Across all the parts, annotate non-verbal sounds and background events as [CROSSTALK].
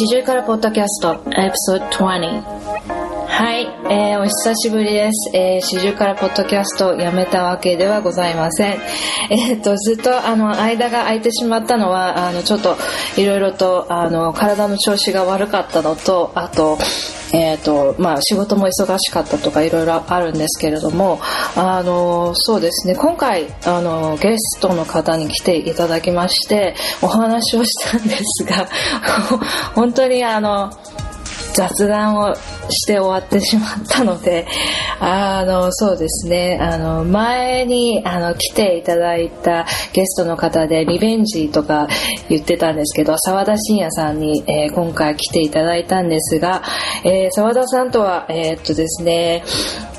四十からポッドキャストエピソード20はい、えー、お久しぶりです。えー、四十からポッドキャストをやめたわけではございません。[LAUGHS] えー、っと、ずっとあの、間が空いてしまったのは、あの、ちょっといろいろと、あの、体の調子が悪かったのと、あと、えーとまあ、仕事も忙しかったとかいろいろあるんですけれどもあのそうですね。今回あのゲストの方に来ていただきましてお話をしたんですが [LAUGHS] 本当にあの雑談をして終わってしまったのであのそうですね。あの前にあの来ていただいたゲストの方でリベンジとか言ってたんですけど澤田信也さんに、えー、今回来ていただいたんですが澤、えー、田さんとはえー、っとですね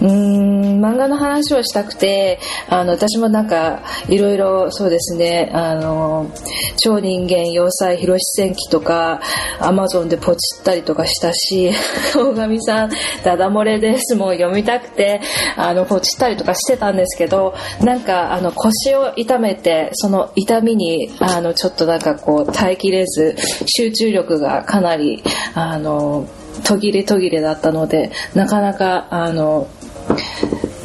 うん漫画の話をしたくてあの私もなんかいろいろそうですねあの超人間要塞広し戦記とかアマゾンでポチったりとかしたしし [LAUGHS] 大神さんダダ漏れです。もう読みたくてあのポチったりとかしてたんですけどなんかあの腰を痛めてその痛みにあのちょっとなんかこう耐えきれず集中力がかなりあの途切れ途切れだったのでなかなかあの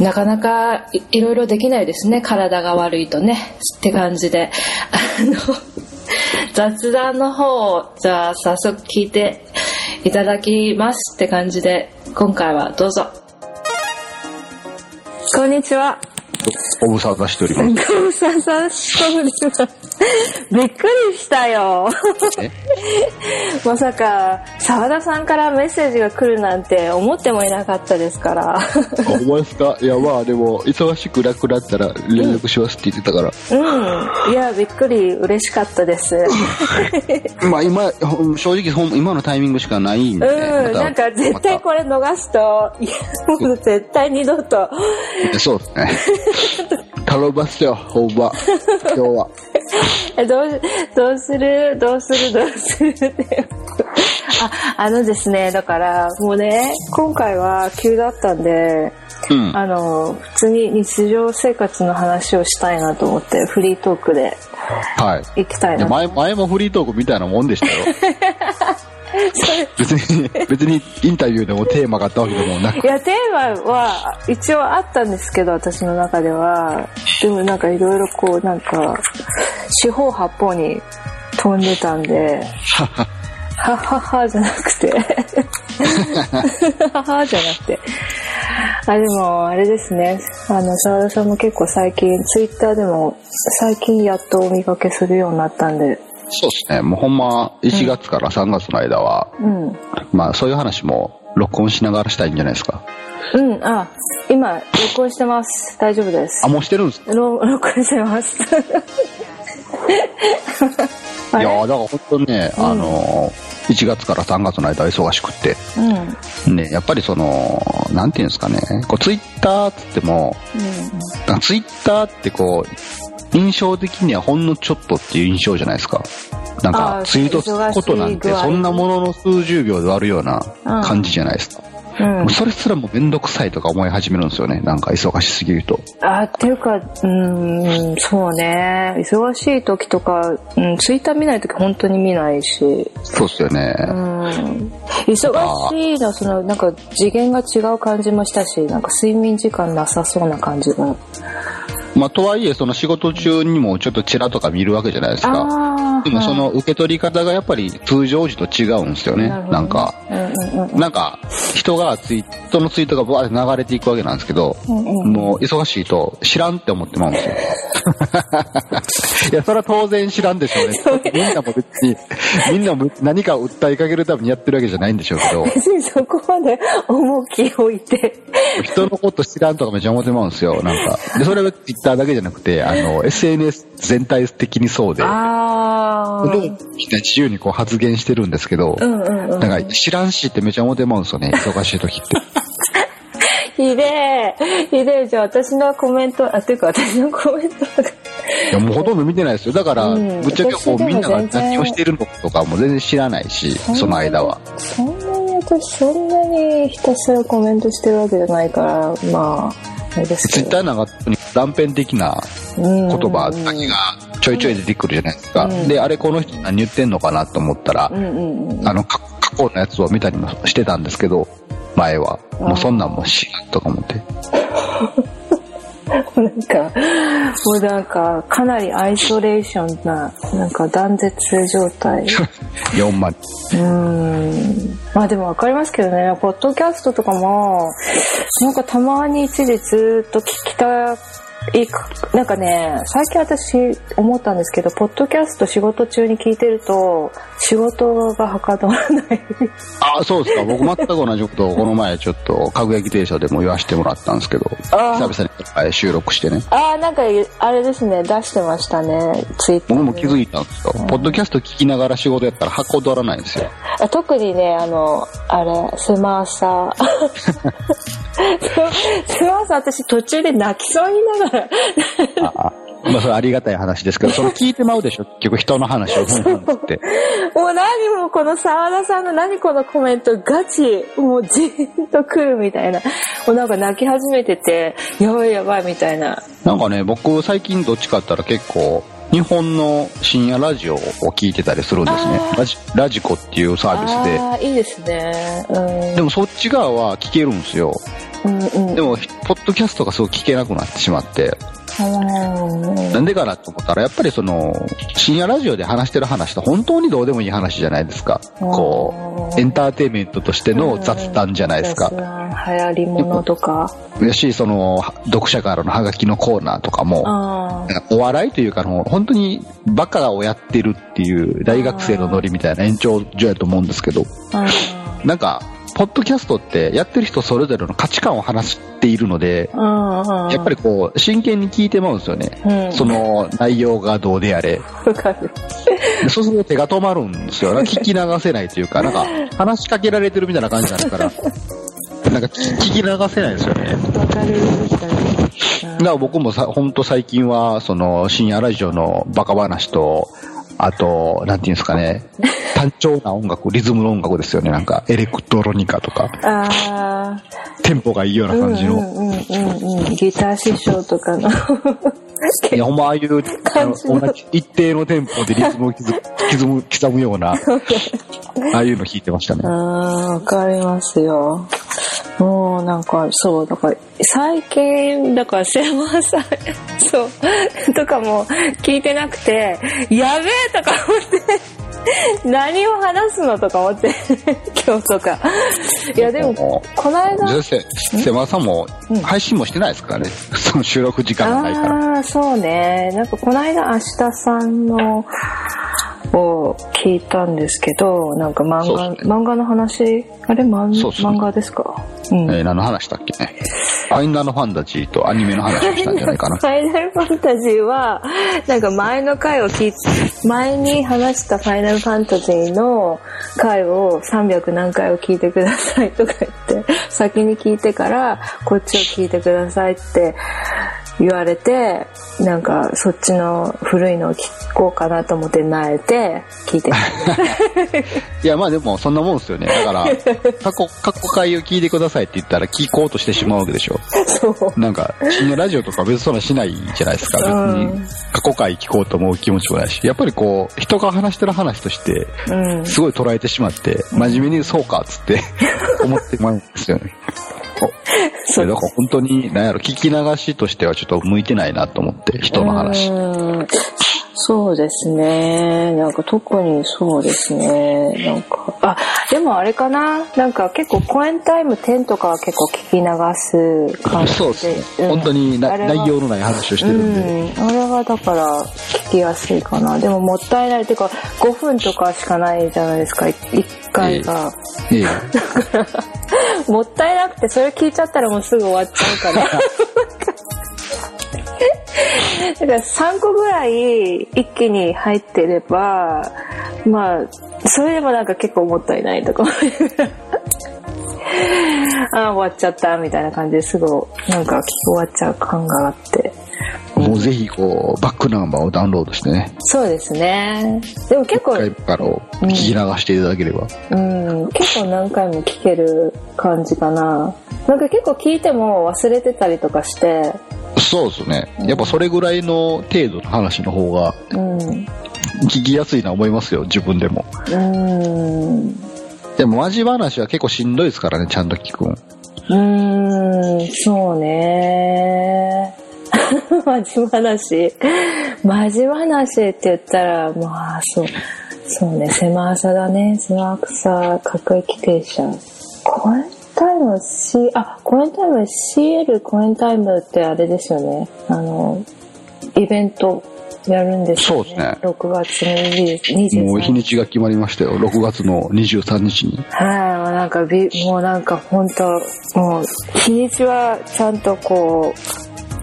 なかなかいろいろできないですね。体が悪いとね。って感じで。あの [LAUGHS] 雑談の方をじゃあ早速聞いていただきますって感じで今回はどうぞ。こんにちはご無沙汰しております。ご無沙汰しております。びっくりしたよ。[LAUGHS] まさか、澤田さんからメッセージが来るなんて思ってもいなかったですから。思いますか？いや、まあでも、忙しくなくなったら連絡しますって言ってたから。うん。いや、びっくり嬉しかったです。[LAUGHS] まあ今、正直今のタイミングしかないんで、うん、なんか絶対これ逃すと、いや、もう絶対二度と。そうですね。[LAUGHS] [LAUGHS] 頼ますよ、ほんま。[LAUGHS] 今日は。どう、どうする？どうする？どうするってあ、あのですね、だから、もうね、今回は急だったんで、うん、あの、普通に日常生活の話をしたいなと思って、フリートークで、はい。行きたいな。前、前もフリートークみたいなもんでしたよ。[LAUGHS] 別に、別にインタビューでもテーマがあったわけでもなく。いや、テーマは一応あったんですけど、私の中では。でもなんかいろいろこう、なんか、四方八方に飛んでたんで、はははじゃなくてははじゃなくて。あ、でも、あれですね。あの、沢田さんも結構最近、ツイッターでも、最近やっとお見かけするようになったんで、そうですね。もうほんま、1月から3月の間は、うん、まあそういう話も録音しながらしたいんじゃないですか。うん、あ、今、録音してます。大丈夫です。あ、もうしてるんですか？録音してます。[LAUGHS] いやだから本当にね、うん、あの、1月から3月の間は忙しくって、うん、ね、やっぱりその、なんていうんですかね、こうツイッターっつっても、うん、ツイッターってこう、印象的にはほんのちょっとっていう印象じゃないですか。なんか、ツイートすることなんて、そんなものの数十秒で終わるような感じじゃないですか。うん、それすらもめんどくさいとか思い始めるんですよね。なんか忙しすぎると。あ、っていうか、うん、そうね。忙しい時とか、うん、ツイッター見ない時本当に見ないし。そうっすよね。うん。忙しいの、その、なんか次元が違う感じもしたし、なんか睡眠時間なさそうな感じも。まあ、とはいえ、その仕事中にもちょっとチラとか見るわけじゃないですか。でもその受け取り方がやっぱり通常時と違うんですよね。ななんか、なんか、人がツイートのツイートがバーって流れていくわけなんですけど、もう忙しいと知らんって思ってまうんですよ。[LAUGHS] いや、それは当然知らんでしょうね。みんなも別に、みんなも何か訴えかけるためにやってるわけじゃないんでしょうけど。別にそこまで重きを置いて。人のこと知らんとかめっちゃ思ってまうんですよ、なんか。で、それはターだけじゃなくて、あの、SNS 全体的にそうで。ああ。自由にこう発言してるんですけど、うんうんうん、なんか知らんしってめっちゃ思ってまうんですよね、忙しい時って。[LAUGHS] ひでえ。ひでえ。じゃあ私のコメント、あ、というか私のコメントいや、もうほとんど見てないですよ。だから、うん、ぶっちゃけこうみんなが何をしてるのとかも全然知らないし、その間は。そんなに私、そんなにひたすらコメントしてるわけじゃないから、まあ、ツイッターなんか断片的な言葉だけがちょいちょい出てくるじゃないですか、うん、であれこの人何言ってんのかなと思ったら、うんうんうん、あの過去のやつを見たりもしてたんですけど前は。もうそんなんもしとか思って [LAUGHS] なんか、もうなんか、かなりアイソレーションな、なんか断絶状態。[LAUGHS] 4万。うん。まあでもわかりますけどね、ポッドキャストとかも、なんかたまに一時ずっと聞きたいなんかね最近私思ったんですけどポッドキャスト仕事中に聞いてると仕事がはかどらない。ああそうですか。僕全く同じことをこの前ちょっとかぐやき停車でも言わせてもらったんですけど久々に収録してね。ああなんかあれですね。出してましたね。ツイッター僕も気づいたんですよ、うん、ポッドキャスト聞きながら仕事やったらはかどらないんですよ。特にねあのあれ [LAUGHS] スマーサー。スマーサー私途中で泣きそうにながまあ、それありがたい話ですけど、[LAUGHS] それ聞いてまうでしょ？結局人の話を。って。もう何もこの沢田さんの何このコメントガチ、もうじーんと来るみたいな。もうなんか泣き始めてて、やばいやばいみたいな。なんかね、僕最近どっちかったら結構、日本の深夜ラジオを聞いてたりするんですね。ラジラジコっていうサービスで。あいいですね、うん、でもそっち側は聞けるんですよ、うんうん、でもポッドキャストがすごい聞けなくなってしまって。なんでかなと思ったらやっぱりその深夜ラジオで話してる話って本当にどうでもいい話じゃないですか。こうエンターテインメントとしての雑談じゃないですか、うん、流行りものとか。やしその読者からのハガキのコーナーとかもお笑いというかの本当にバカをやってるっていう大学生のノリみたいな延長上やと思うんですけど。なんかポッドキャストってやってる人それぞれの価値観を話しているので、やっぱりこう、真剣に聞いてまうんですよね。うん、その内容がどうであれ。そうすると手が止まるんですよ。聞き流せないというか、なんか話しかけられてるみたいな感じになるから、なんか聞き流せないですよね。わかるみたいな。だから僕もさ、本当最近は、その深夜ラジオのバカ話と、あと、なんていうんですかね、単調な音楽、リズムの音楽ですよね。なんか、エレクトロニカとか。あテンポがいいような感じの。うんうんうんうん、ギター師匠とかの。いや、ほんまああいう、あの、同じ一定のテンポでリズムを刻む、[LAUGHS] 刻むような、ああいうの弾いてましたね。ああ、わかりますよ。もうなんかそうだから最近だから瀬山さんそうとかも聞いてなくてやべえとか思って何を話すのとか思って今日とか。いやでもこの間瀬山さんも配信もしてないですからね、うん、その収録時間がないから。ああそうね。なんかこの間明日さんのを聞いたんですけどなんか漫画漫画の話？あれ漫漫画ですか、うん、えー、何の話だっけね？ファイナルファンタジーとアニメの話をしたんじゃないかな。ファイナルファンタジーはなんか前の回を聞い前に話したファイナルファンタジーの回を300何回を聞いてくださいとか言って先に聞いてからこっちを聞いてくださいって言われてなんかそっちの古いのを聞こうかなと思って慣れて聞いて [LAUGHS] いやまあでもそんなもんですよね。だから過去過去回を聞いてくださいって言ったら聞こうとしてしまうわけでしょ。そう。なんか深夜ラジオとか別にそんなしないじゃないですか。別に過去回聞こうと思う気持ちもないし。やっぱりこう人が話してる話としてすごい捉えてしまって真面目にそうかっつって [LAUGHS] 思ってまうんですよねそう。だから本当に、なんやろ、聞き流しとしてはちょっと向いてないなと思って、人の話。そうですね。なんか特にそうですね。なんか、あ、でもあれかな？なんか結構コエンタイム10とかは結構聞き流す感じで。そうですね。うん、本当に内容のない話をしてるんで。うん、あれはだから聞きやすいかな。でももったいない。っていうか5分とかしかないじゃないですか。1回が。ええ。だから、[LAUGHS] もったいなくてそれ聞いちゃったらもうすぐ終わっちゃうから。[LAUGHS] だから3個ぐらい一気に入ってればまあそれでもなんか結構もったいないとか [LAUGHS] ああ終わっちゃったみたいな感じですぐなんか聞き終わっちゃう感があって。もうぜひこうバックナンバーをダウンロードしてね。そうですね。でも結構一回からを聞き流していただければ、うん、うん、結構何回も聞ける感じかな。なんか結構聞いても忘れてたりとかしてそうですね。やっぱそれぐらいの程度の話の方が、聞きやすいな思いますよ、自分でも。うん。でも、マジ話は結構しんどいですからね、ちゃんと聞くん。うん、そうね。[LAUGHS] マジ話。マジ話って言ったら、まあ、そう。そうね、狭さだね。狭さ、各駅停車。公園タイム C、あ、公演タイム CL 公演タイムってあれですよね。あの、イベントやるんですよね。そうですね。6月の23日。もう日にちが決まりましたよ。6月の23日に。はい、なんかび、もうなんか本当もう、日にちはちゃんとこう、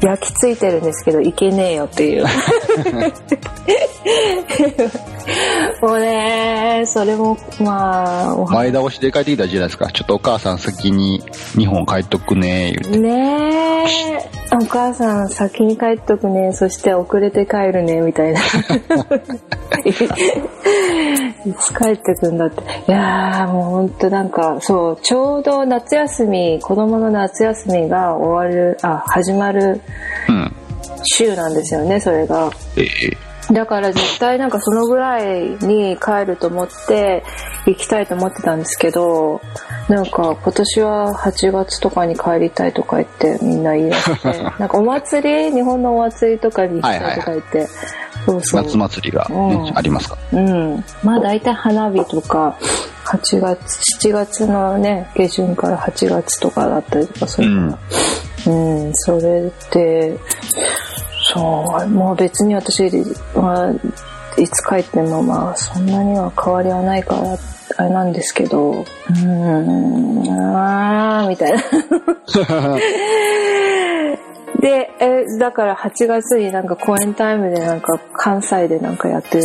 焼き付いてるんですけどいけねえよっていう [LAUGHS] [LAUGHS] もうねそれもまあ前倒しで帰ってきたじゃないですか？ちょっとお母さん先に日本帰っとくね言うて。ねえ。お母さん先に帰っとくねそして遅れて帰るねみたいな。いつ帰ってくんだって。いやもうほんとなんかそうちょうど夏休み子供の夏休みが終わるあ始まる週なんですよね、それが。だから絶対なんかそのぐらいに帰ると思って行きたいと思ってたんですけどなんか今年は8月とかに帰りたいとか言ってみんな言い出して [LAUGHS] なんかお祭り日本のお祭りとかに行きたいとか言って、はいはいそうそう。夏祭りがね、うん、ありますか？うん。まあ大体花火とか8月7月のね下旬から8月とかだったりとかする。から、うん、うん、それってそう。もう別に私はいつ帰ってもまあそんなには変わりはないからあれなんですけどうーんあーみたいな。[LAUGHS] でえだから8月になんか公演タイムでなんか関西でなんかやって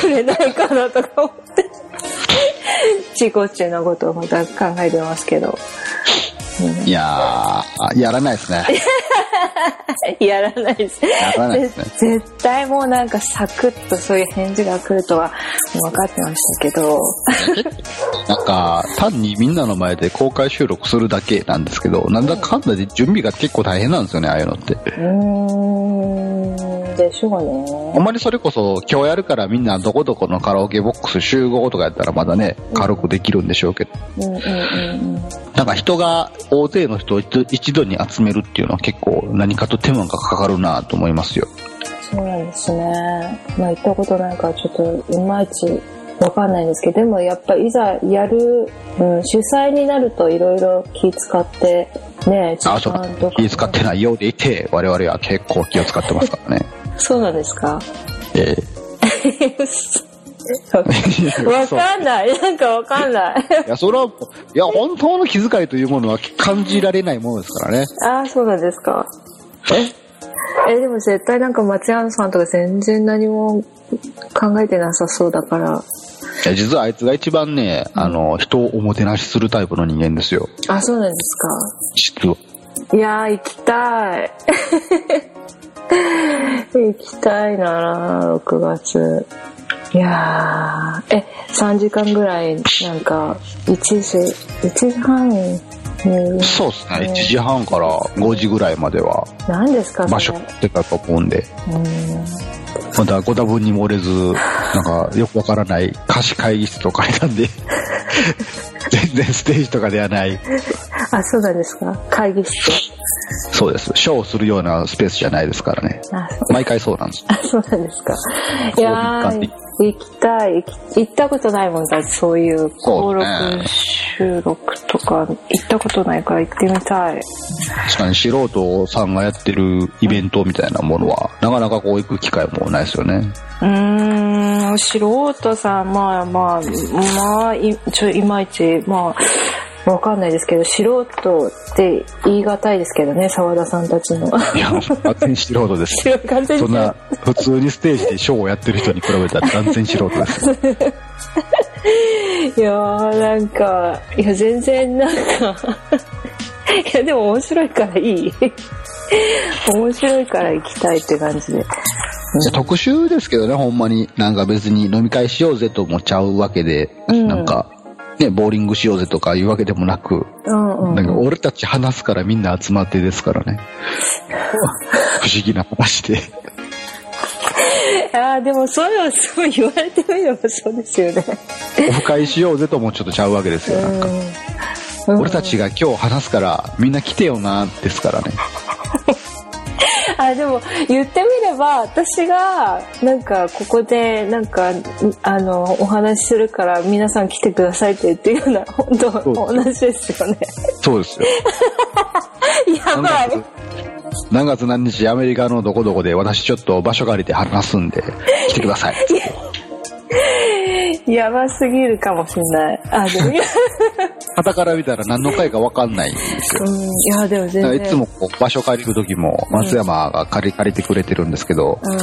くれないかなとか思って。ちこっちのことをまた考えてますけど、うん、いややらないですね [LAUGHS] やらないです。やらないですね。絶対もうなんかサクッとそういう返事が来るとは分かってましたけど。なんか、単にみんなの前で公開収録するだけなんですけど、なんだかんだで準備が結構大変なんですよね、ああいうのって。[LAUGHS] うーん、でしょうね。あんまりそれこそ今日やるからみんなどこどこのカラオケボックス集合とかやったらまだね、軽くできるんでしょうけど。うんうんうんうん。なんか人が大勢の人を一度に集めるっていうのは結構何かと手間がかかるなと思いますよ。そうなんですね。まあ行ったことないからちょっといまいちわかんないんですけど、でもやっぱいざやる、うん、主催になるといろいろ気使って、ね、時間とか。気使ってないようでいて、我々は結構気を使ってますからね。そうなんですか？ええわかんない。なんかわかんない。いや、それは、いや、本当の気遣いというものは感じられないものですからね。ああ、そうなんですか。え？え、でも絶対なんか松山さんとか全然何も考えてなさそうだから。いや、実はあいつが一番ね、うん、あの、人をおもてなしするタイプの人間ですよ。あ、そうなんですか。実は。いやー、行きたい。行きたいな6月。いやー、え、3時間ぐらい、なんか、1時、1時半にそうですね、1時半から5時ぐらいまでは、何ですか場所ってたと思うんで。まだご多分に漏れず、なんかよくわからない貸し会議室と書いたんで [LAUGHS] 全然ステージとかではない。あ、そうなんですか会議室。そうです。ショーをするようなスペースじゃないですからね。毎回そうなんです。あ、そうなんですか。いや行きたい行ったことないもんだそういう登録収録とか行ったことないから行ってみたい確かに素人さんがやってるイベントみたいなものはなかなかこう行く機会もないですよねうん素人さんまあまあまあいちょいまいちまあわかんないですけど、素人って言い難いですけどね、澤田さんたちの。いや、完全に素人です。[LAUGHS] そんな、普通にステージでショーをやってる人に比べたら完全素人です。[LAUGHS] いやー、なんか、いや、全然なんか [LAUGHS] いや、でも面白いからいい。面白いから行きたいって感じで。うん、特集ですけどね、ほんまに。なんか別に飲み会しようぜと思っちゃうわけで、うん、なんか、ね、ボーリングしようぜとかいうわけでもなく、うんうん、なんか俺たち話すからみんな集まってですからね。[LAUGHS] 不思議な話で。[LAUGHS] ああ、でもそういうのすごい言われてみればそうですよね。オフ会しようぜともちょっとちゃうわけですよ、なんか。俺たちが今日話すからみんな来てよな、ですからね。[LAUGHS] あでも言ってみれば私がなんかここでなんかあのお話しするから皆さん来てくださいって言ってるような本当同じですよね。そうですよ。[LAUGHS] やばい。何月何日アメリカのどこどこで私ちょっと場所借りて話すんで来てください。[LAUGHS] やばすぎるかもしんない。あ、でも、旗から見たら何の回か分かんないんですよ。うん、いや、でも全然。いつもこう場所借りる時も、松山が借り、借りてくれてるんですけど、うんうん、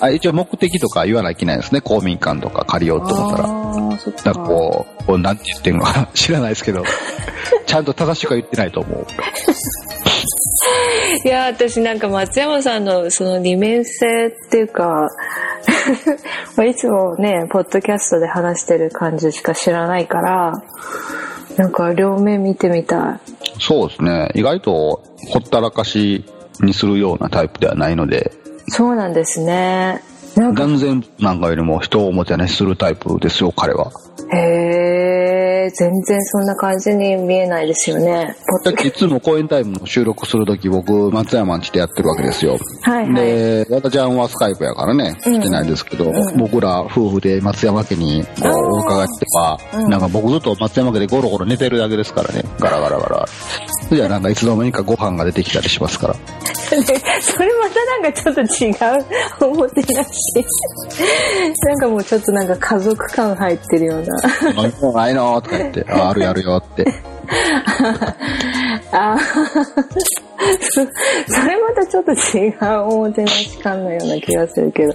あ一応目的とか言わないといけないですね。公民館とか借りようと思ったら。あそっか。だからこう、こうなんて言ってんのか知らないですけど、[LAUGHS] ちゃんと正しくは言ってないと思う。いや、私なんか松山さんのその二面性っていうか、[LAUGHS] いつもね、ポッドキャストで話してる感じしか知らないから、なんか両面見てみたい。そうですね。意外とほったらかしにするようなタイプではないので。そうなんですね。全然なんかよりも人をおもてなしするタイプですよ、彼は。へえ、全然そんな感じに見えないですよね。いつも公演タイムの収録するとき僕、松山んちでやってるわけですよ。はい、はい、で、和田ちゃんはスカイプやからね、来てないですけど、うん、僕ら夫婦で松山家にこうお伺いしては、うん、なんか僕ずっと松山家でゴロゴロ寝てるだけですからね、ガラガラガラ。じゃあなんかいつの間にかご飯が出てきたりしますから。[LAUGHS] それまたなんかちょっと違うおもてなし。なんかもうちょっとなんか家族感入ってるような。[LAUGHS] 飲み物ないのとか言って、あ、あるやるよって。[LAUGHS] あそ [LAUGHS] それまたちょっと違うおもてなし感のような気がするけど。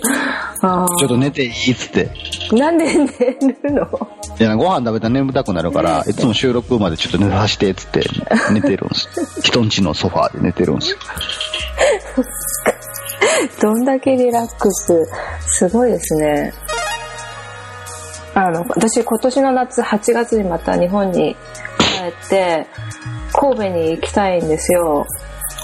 あちょっと寝ていいっつって。なんで [LAUGHS] 寝るの？いや、ご飯食べたら眠たくなるから、いつも収録までちょっと寝させてっつって寝てるんです。人んちのソファーで寝てるんですよ。どんだけリラックス。すごいですね。あの、私今年の夏8月にまた日本に帰って、神戸に行きたいんですよ。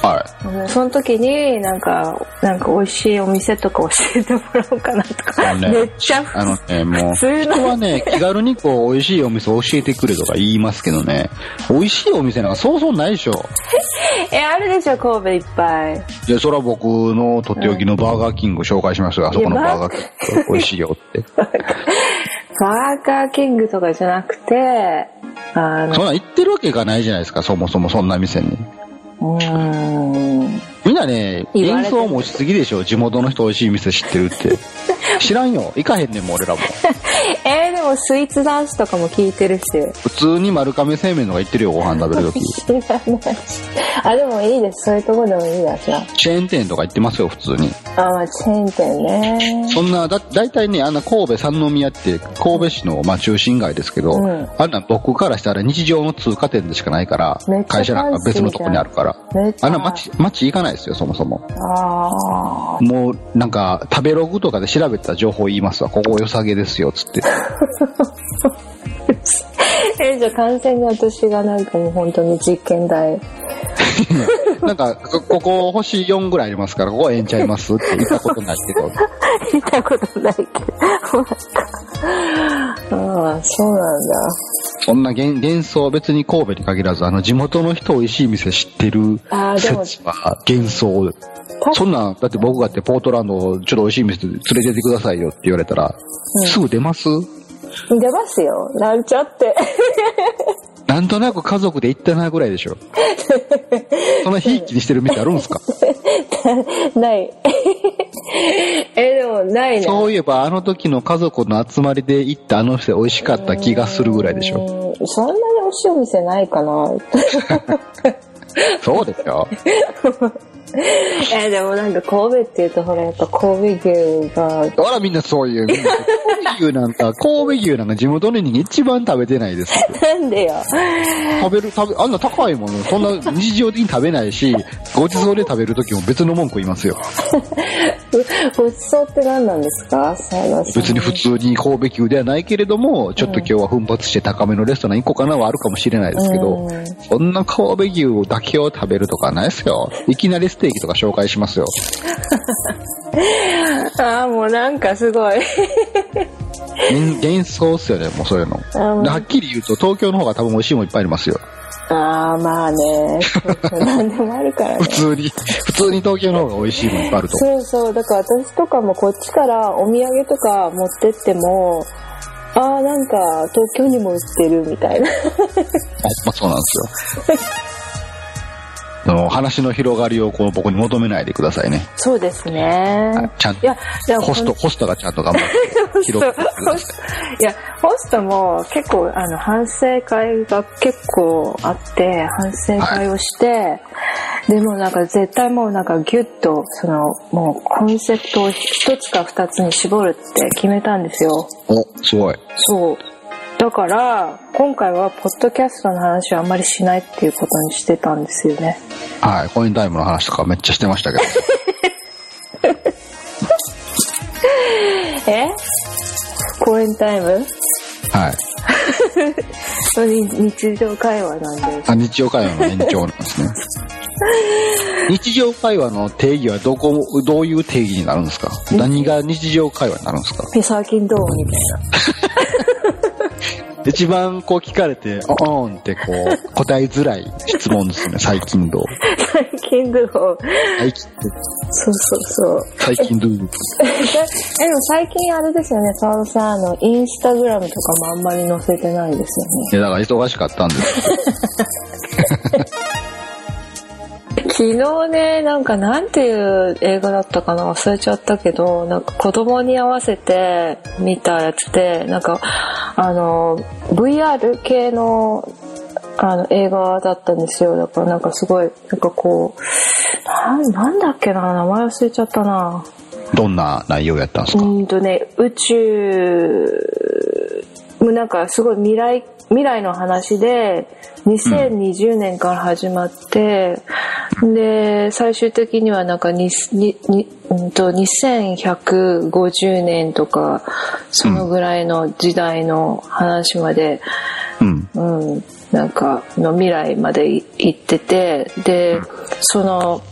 はい。その時になんか、なんか美味しいお店とか教えてもらおうかなとか、ね、めっちゃあのね、もう、人はね、気軽にこう、美味しいお店教えてくれとか言いますけどね、美味しいお店なんかそうそうないでしょ。[LAUGHS] え、あるでしょ、神戸いっぱい。いや、それは僕のとっておきのバーガーキング紹介しますよ、あそこのバーガーキング。美味しいよって。[LAUGHS] バーガーキングとかじゃなくて、あの。そんな行ってるわけがないじゃないですか、そもそもそんな店に。うん。みんなね、幻想持ちすぎでしょ、地元の人美味しい店知ってるって。知らんよ。行かへんねんもん、俺らも。[LAUGHS] えー、でもスイーツダンスとかも聞いてるし。普通に丸亀製麺のが行ってるよ、ご飯食べるとき。[LAUGHS] 知らないあ、でもいいです。そういうとこでもいいやつな。チェーン店とか行ってますよ、普通に。あ、まあ、チェーン店ね。そんな、だ、だいたいね、あんな神戸三宮って神戸市の、まあ、中心街ですけど、うん、あんな僕からしたら日常の通過店でしかないから、会社なんか別のとこにあるから。あんな街、街行かないですよ、そもそも。ああ。もう、なんか、食べログとかで調べた情報言いますわ。ここ良さげですよ、つって。[LAUGHS] え、じゃあ完全に私がなんかもう本当に実験台。[LAUGHS] なんか、ここ星4ぐらいありますから、ここええんちゃいますって言ったことないけど。[LAUGHS] 言ったことないけど。[LAUGHS] ああ、そうなんだ。そんな幻幻想、別に神戸に限らず、あの、地元の人美味しい店知ってる説は幻想。そんな、だって僕がってポートランド、ちょっと美味しい店連れてってくださいよって言われたら、うん、すぐ出ます？出ますよ。なんちゃって。なんとなく家族で行ったなぐらいでしょ。そんなひいきにしてる店あるんすか？[LAUGHS] ない。[LAUGHS] え、でもないね。そういえばあの時の家族の集まりで行ったあの店美味しかった気がするぐらいでしょ。そんなに美味しいお店ないかな。[LAUGHS] そうですよ。えでもなんか神戸っていうとほらやっぱ神戸牛が。ほらみんなそういう。神戸牛なんか [LAUGHS] 神戸牛なんか地元の人一番食べてないです。なんでよ。食べる食べあんな高いものそんな日常的に食べないしごちそうで食べる時も別の文句言いますよ。[LAUGHS] ごちそうって何なんですか？別に普通に神戸牛ではないけれどもちょっと今日は奮発して高めのレストラン行こうかなはあるかもしれないですけど、うん、そんな神戸牛だけを食べるとかないですよ。いきなりステーキとか紹介しますよ [LAUGHS] ああもうなんかすごい幻想っすよねもうそういうのはっきり言うと東京の方が多分美味しいもんいっぱいありますよああ、まあね。何でもあるからね。[LAUGHS] 普通に、普通に東京の方が美味しいもんいっぱいあると。そうそう。だから私とかもこっちからお土産とか持ってっても、ああ、なんか東京にも売ってるみたいな。[LAUGHS] あ、まあそうなんですよ。その話の広がりをこう僕に求めないでくださいね。そうですね。ちゃんと。いや、ホスト、ホストがちゃんと頑張って広く。いや、ホストも結構、あの、反省会が結構あって、反省会をして、はい、でもなんか絶対もうなんかギュッと、その、もうコンセプトを一つか二つに絞るって決めたんですよ。お、すごい。そう。だから今回はポッドキャストの話はあんまりしないっていうことにしてたんですよね。はいコインタイムの話とかめっちゃしてましたけど。[LAUGHS] え？コインタイム？はい。日常会話なんです。あ日常会話の延長なんですね。[LAUGHS] 日常会話の定義はどこどういう定義になるんですか？何が日常会話になるんですか？最近どう？みたいな [LAUGHS] 一番こう聞かれて、おーんってこう、答えづらい質問ですね、最近どう？最近どう？最近そうそうそう。最近どうでも最近あれですよね、サオさん、あの、インスタグラムとかもあんまり載せてないですよね。いや、だから忙しかったんです [LAUGHS] 昨日ね、なんかなんていう映画だったかな忘れちゃったけど、なんか子供に合わせて見たやつで、なんか、あの、VR 系のあの映画だったんですよ。だからなんかすごい、なんかこう、ななんだっけな名前忘れちゃったなどんな内容やったんですか？うんとね、宇宙、なんかすごい未来、未来の話で、2020年から始まって、うん、で、最終的にはなんかににに、うんと、2150年とか、そのぐらいの時代の話まで、うん、うん、なんかの未来まで行ってて、で、その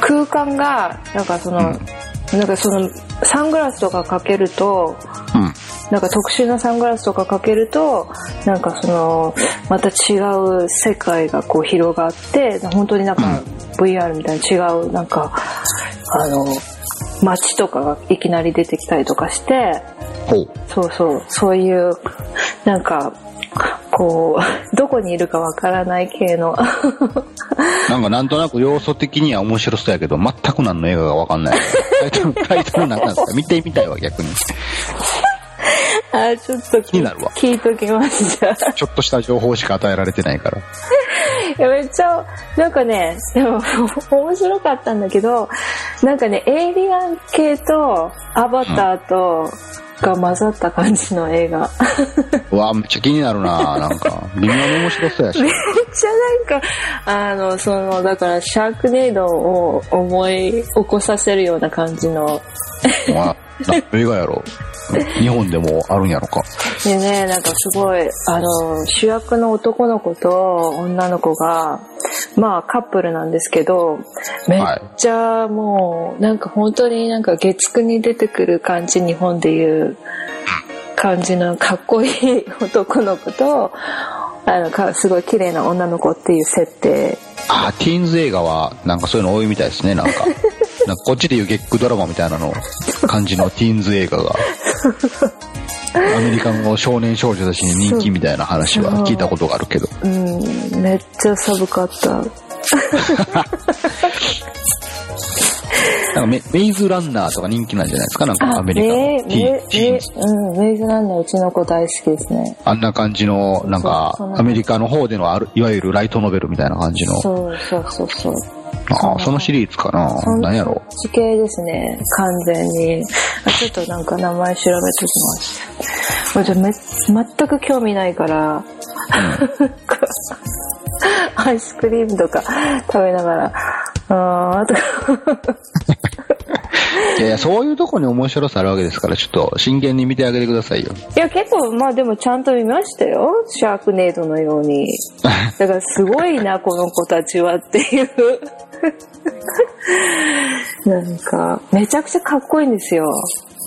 空間が、なんかその、なんかそのサングラスとかかけると、うんなんか特殊なサングラスとかかけるとなんかそのまた違う世界がこう広がって本当になんか VR みたいな違うなんかあの街とかがいきなり出てきたりとかしてそうそう。そういうなんかこうどこにいるかわからない系の。[LAUGHS] なんかなんとなく要素的には面白そうやけど全く何の映画がわかんない。タイトルタイトル何なんですか？見てみたいわ逆に [LAUGHS] あ、ちょっと気になるわ。聞いときました。ちょっとした情報しか与えられてないから。[LAUGHS] いや、めっちゃ、なんかね、でも、[LAUGHS] 面白かったんだけど、なんかね、エイリアン系と、アバターと、が混ざった感じの映画。うわ、めっちゃ気になるななんか、微妙に面白そうやし。めっちゃなんか、あの、その、だから、シャークネードを思い起こさせるような感じの。まあ、映画やろ。日本でもあるんやろか。でね、なんかすごい、あの、主役の男の子と女の子が、まあカップルなんですけど、めっちゃもう、なんか本当になんか月9に出てくる感じ、日本でいう感じのかっこいい男の子と、あのかすごい綺麗な女の子っていう設定あティーンズ映画はなんかそういうの多いみたいですねなんか [LAUGHS] なんかこっちでいうゲックドラマみたいなの感じのティーンズ映画がアメリカの少年少女たちに人気みたいな話は聞いたことがあるけど。うん、めっちゃ寒かった。なんかメメイズランナーとか人気なんじゃないですか？なんかアメリカのティーン。うん、メイズランナーうちの子大好きですね。あんな感じの、なんか、アメリカの方でのある、いわゆるライトノベルみたいな感じの。そうそうそうそう。ああ、そのシリーズかな。何やろ。地形ですね、完全に。あちょっとなんか名前調べときます。じゃめ全く興味ないから、うん、[LAUGHS] アイスクリームとか食べながら、ああ、とか。[LAUGHS] いやいや、そういうとこに面白さあるわけですから、ちょっと真剣に見てあげてくださいよ。いや、結構、まあでもちゃんと見ましたよ。シャークネードのように。[LAUGHS] だからすごいな、この子たちはっていう。[LAUGHS] なんか、めちゃくちゃかっこいいんですよ。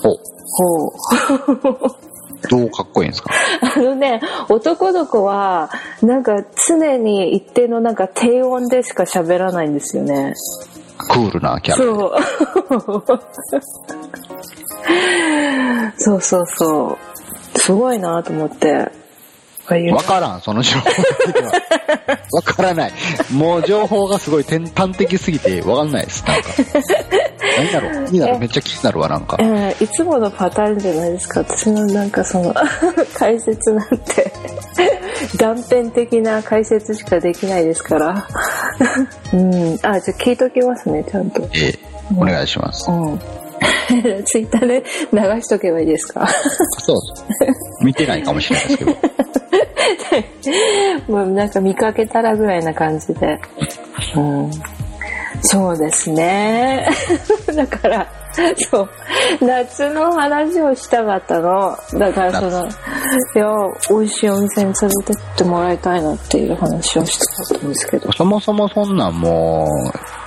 ほう。ほう。どうかっこいいんですか？あのね、男の子は、なんか常に一定のなんか低音でしか喋らないんですよね。クールなキャラ。そう。[LAUGHS] そうそうそう。すごいなと思って。わからん、その情報わからない。もう情報がすごい端的すぎてわかんないです。なんか。何だろう？[LAUGHS] 気になるめっちゃ気になるわ、なんか。いつものパターンじゃないですか。私のなんかその [LAUGHS] 解説なんて断片的な解説しかできないですから。[LAUGHS] うん。あ、じゃあ聞いときますね、ちゃんと。ええ、お願いします。うん。ツイッターで流しとけばいいですか？そう見てないかもしれないですけど。[LAUGHS] もうなんか見かけたらぐらいな感じで。うん。そうですね。[LAUGHS] だから、そう。夏の話をしたかったの。だからその、いや、美味しいお店に連れてってもらいたいなっていう話をしたかったんですけど。そもそもそんなんも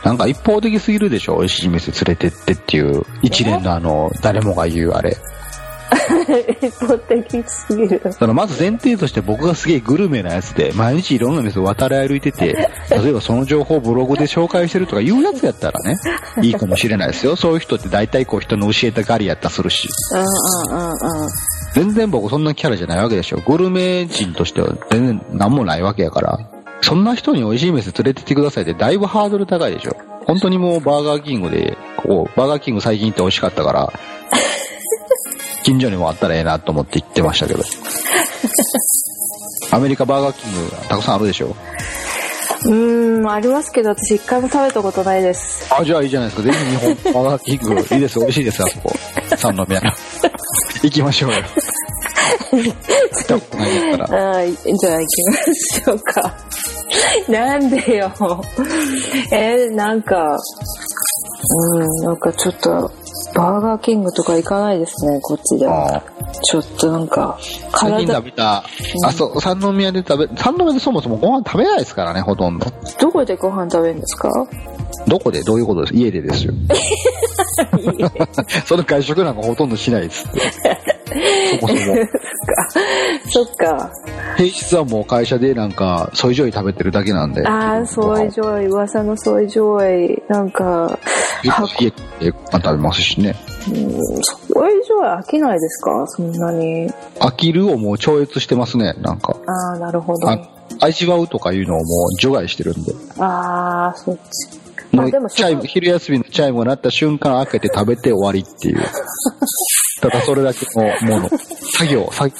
う、なんか一方的すぎるでしょ美味しい店連れてってっていう、一連のあの、誰もが言うあれ。[LAUGHS] 一方的すぎる。そのまず前提として僕がすげえグルメなやつで、毎日いろんな店を渡り歩いてて、[LAUGHS] 例えばその情報をブログで紹介してるとかいうやつやったらね、[LAUGHS] いいかもしれないですよ。そういう人って大体こう人の教えたがりやったするし。うんうんうんうん。全然僕そんなキャラじゃないわけでしょ。グルメ人としては全然何もないわけやから。そんな人に美味しい店連れてってくださいってだいぶハードル高いでしょ。本当にもうバーガーキングで、こう、バーガーキング最近行って美味しかったから、近所にもあったらええなと思って行ってましたけど。[LAUGHS] アメリカバーガーキングたくさんあるでしょ？うーん、ありますけど、私一回も食べたことないです。あ、じゃあいいじゃないですか。ぜひ日本バーガーキング、いいです、美味しいです、あそこ。三宮の。[LAUGHS] 行きましょうよ。行ったことないですから。あじゃあ行きましょうか。なんでよ。えー、なんか、うん、なんかちょっと、バーガーキングとか行かないですね、こっちでは。ちょっとなんか、体。最近食べた、あ、そう、三宮で食べ、三宮でそもそもご飯食べないですからね、ほとんど。どこでご飯食べるんですか？どこで？どういうことです？家でですよ。[LAUGHS] [LAUGHS] その外食なんかほとんどしないです。そもそも。[LAUGHS] そっか。平日はもう会社でなんか、ソイジョイ食べてるだけなんで。ああ、ソイジョイ、噂のソイジョイ、なんか。家で食べますしね。うん、ソイジョイ飽きないですか？そんなに。飽きるをもう超越してますね、なんか。ああ、なるほど。味わうとかいうのをもう除外してるんで。ああ、そっち。もうチャイム、昼休みのチャイムが鳴った瞬間開けて食べて終わりっていう。[LAUGHS] ただそれだけのもの。作業、作業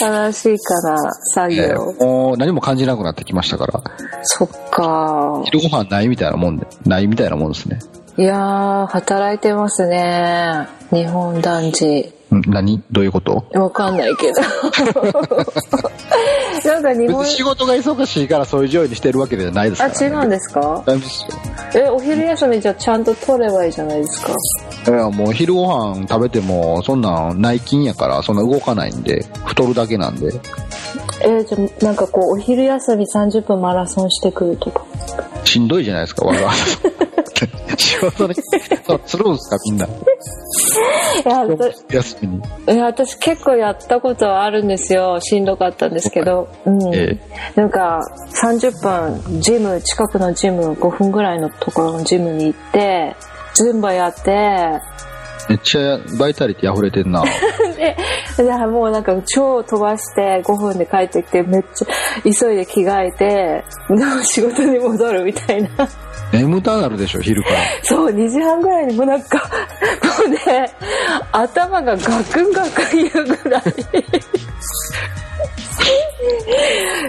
悲しいから、作業、えー、もう何も感じなくなってきましたから。そっか。昼ご飯ないみたいなもんで、ないみたいなもんですね。いやー、働いてますね。日本男児。何？どういうこと？わかんないけど。[LAUGHS] なんか日本仕事が忙しいからそういう上位にしてるわけじゃないですから、ね、あ、違うんですか？え、お昼休みじゃちゃんと取ればいいじゃないですか？いや、もう昼ご飯食べても、そんなん内勤やから、そんな動かないんで、太るだけなんで。えじゃあ、なんかこう、お昼休み30分マラソンしてくるとか。しんどいじゃないですか、わざわざ。[LAUGHS] [LAUGHS] 仕事で、するんですか、みんな。いや、休みに。いや、私結構やったことはあるんですよ。しんどかったんですけど。うん。ええ、なんか、30分、ジム、近くのジム、5分ぐらいのところのジムに行って、ズンバやって、めっちゃバイタリティ溢れてんな。[LAUGHS] で、もうなんか超飛ばして5分で帰ってきてめっちゃ急いで着替えて、仕事に戻るみたいな。眠たなるでしょ、昼から。そう、2時半ぐらいにもうなんか、もうね、頭がガクンガクン言うぐらい。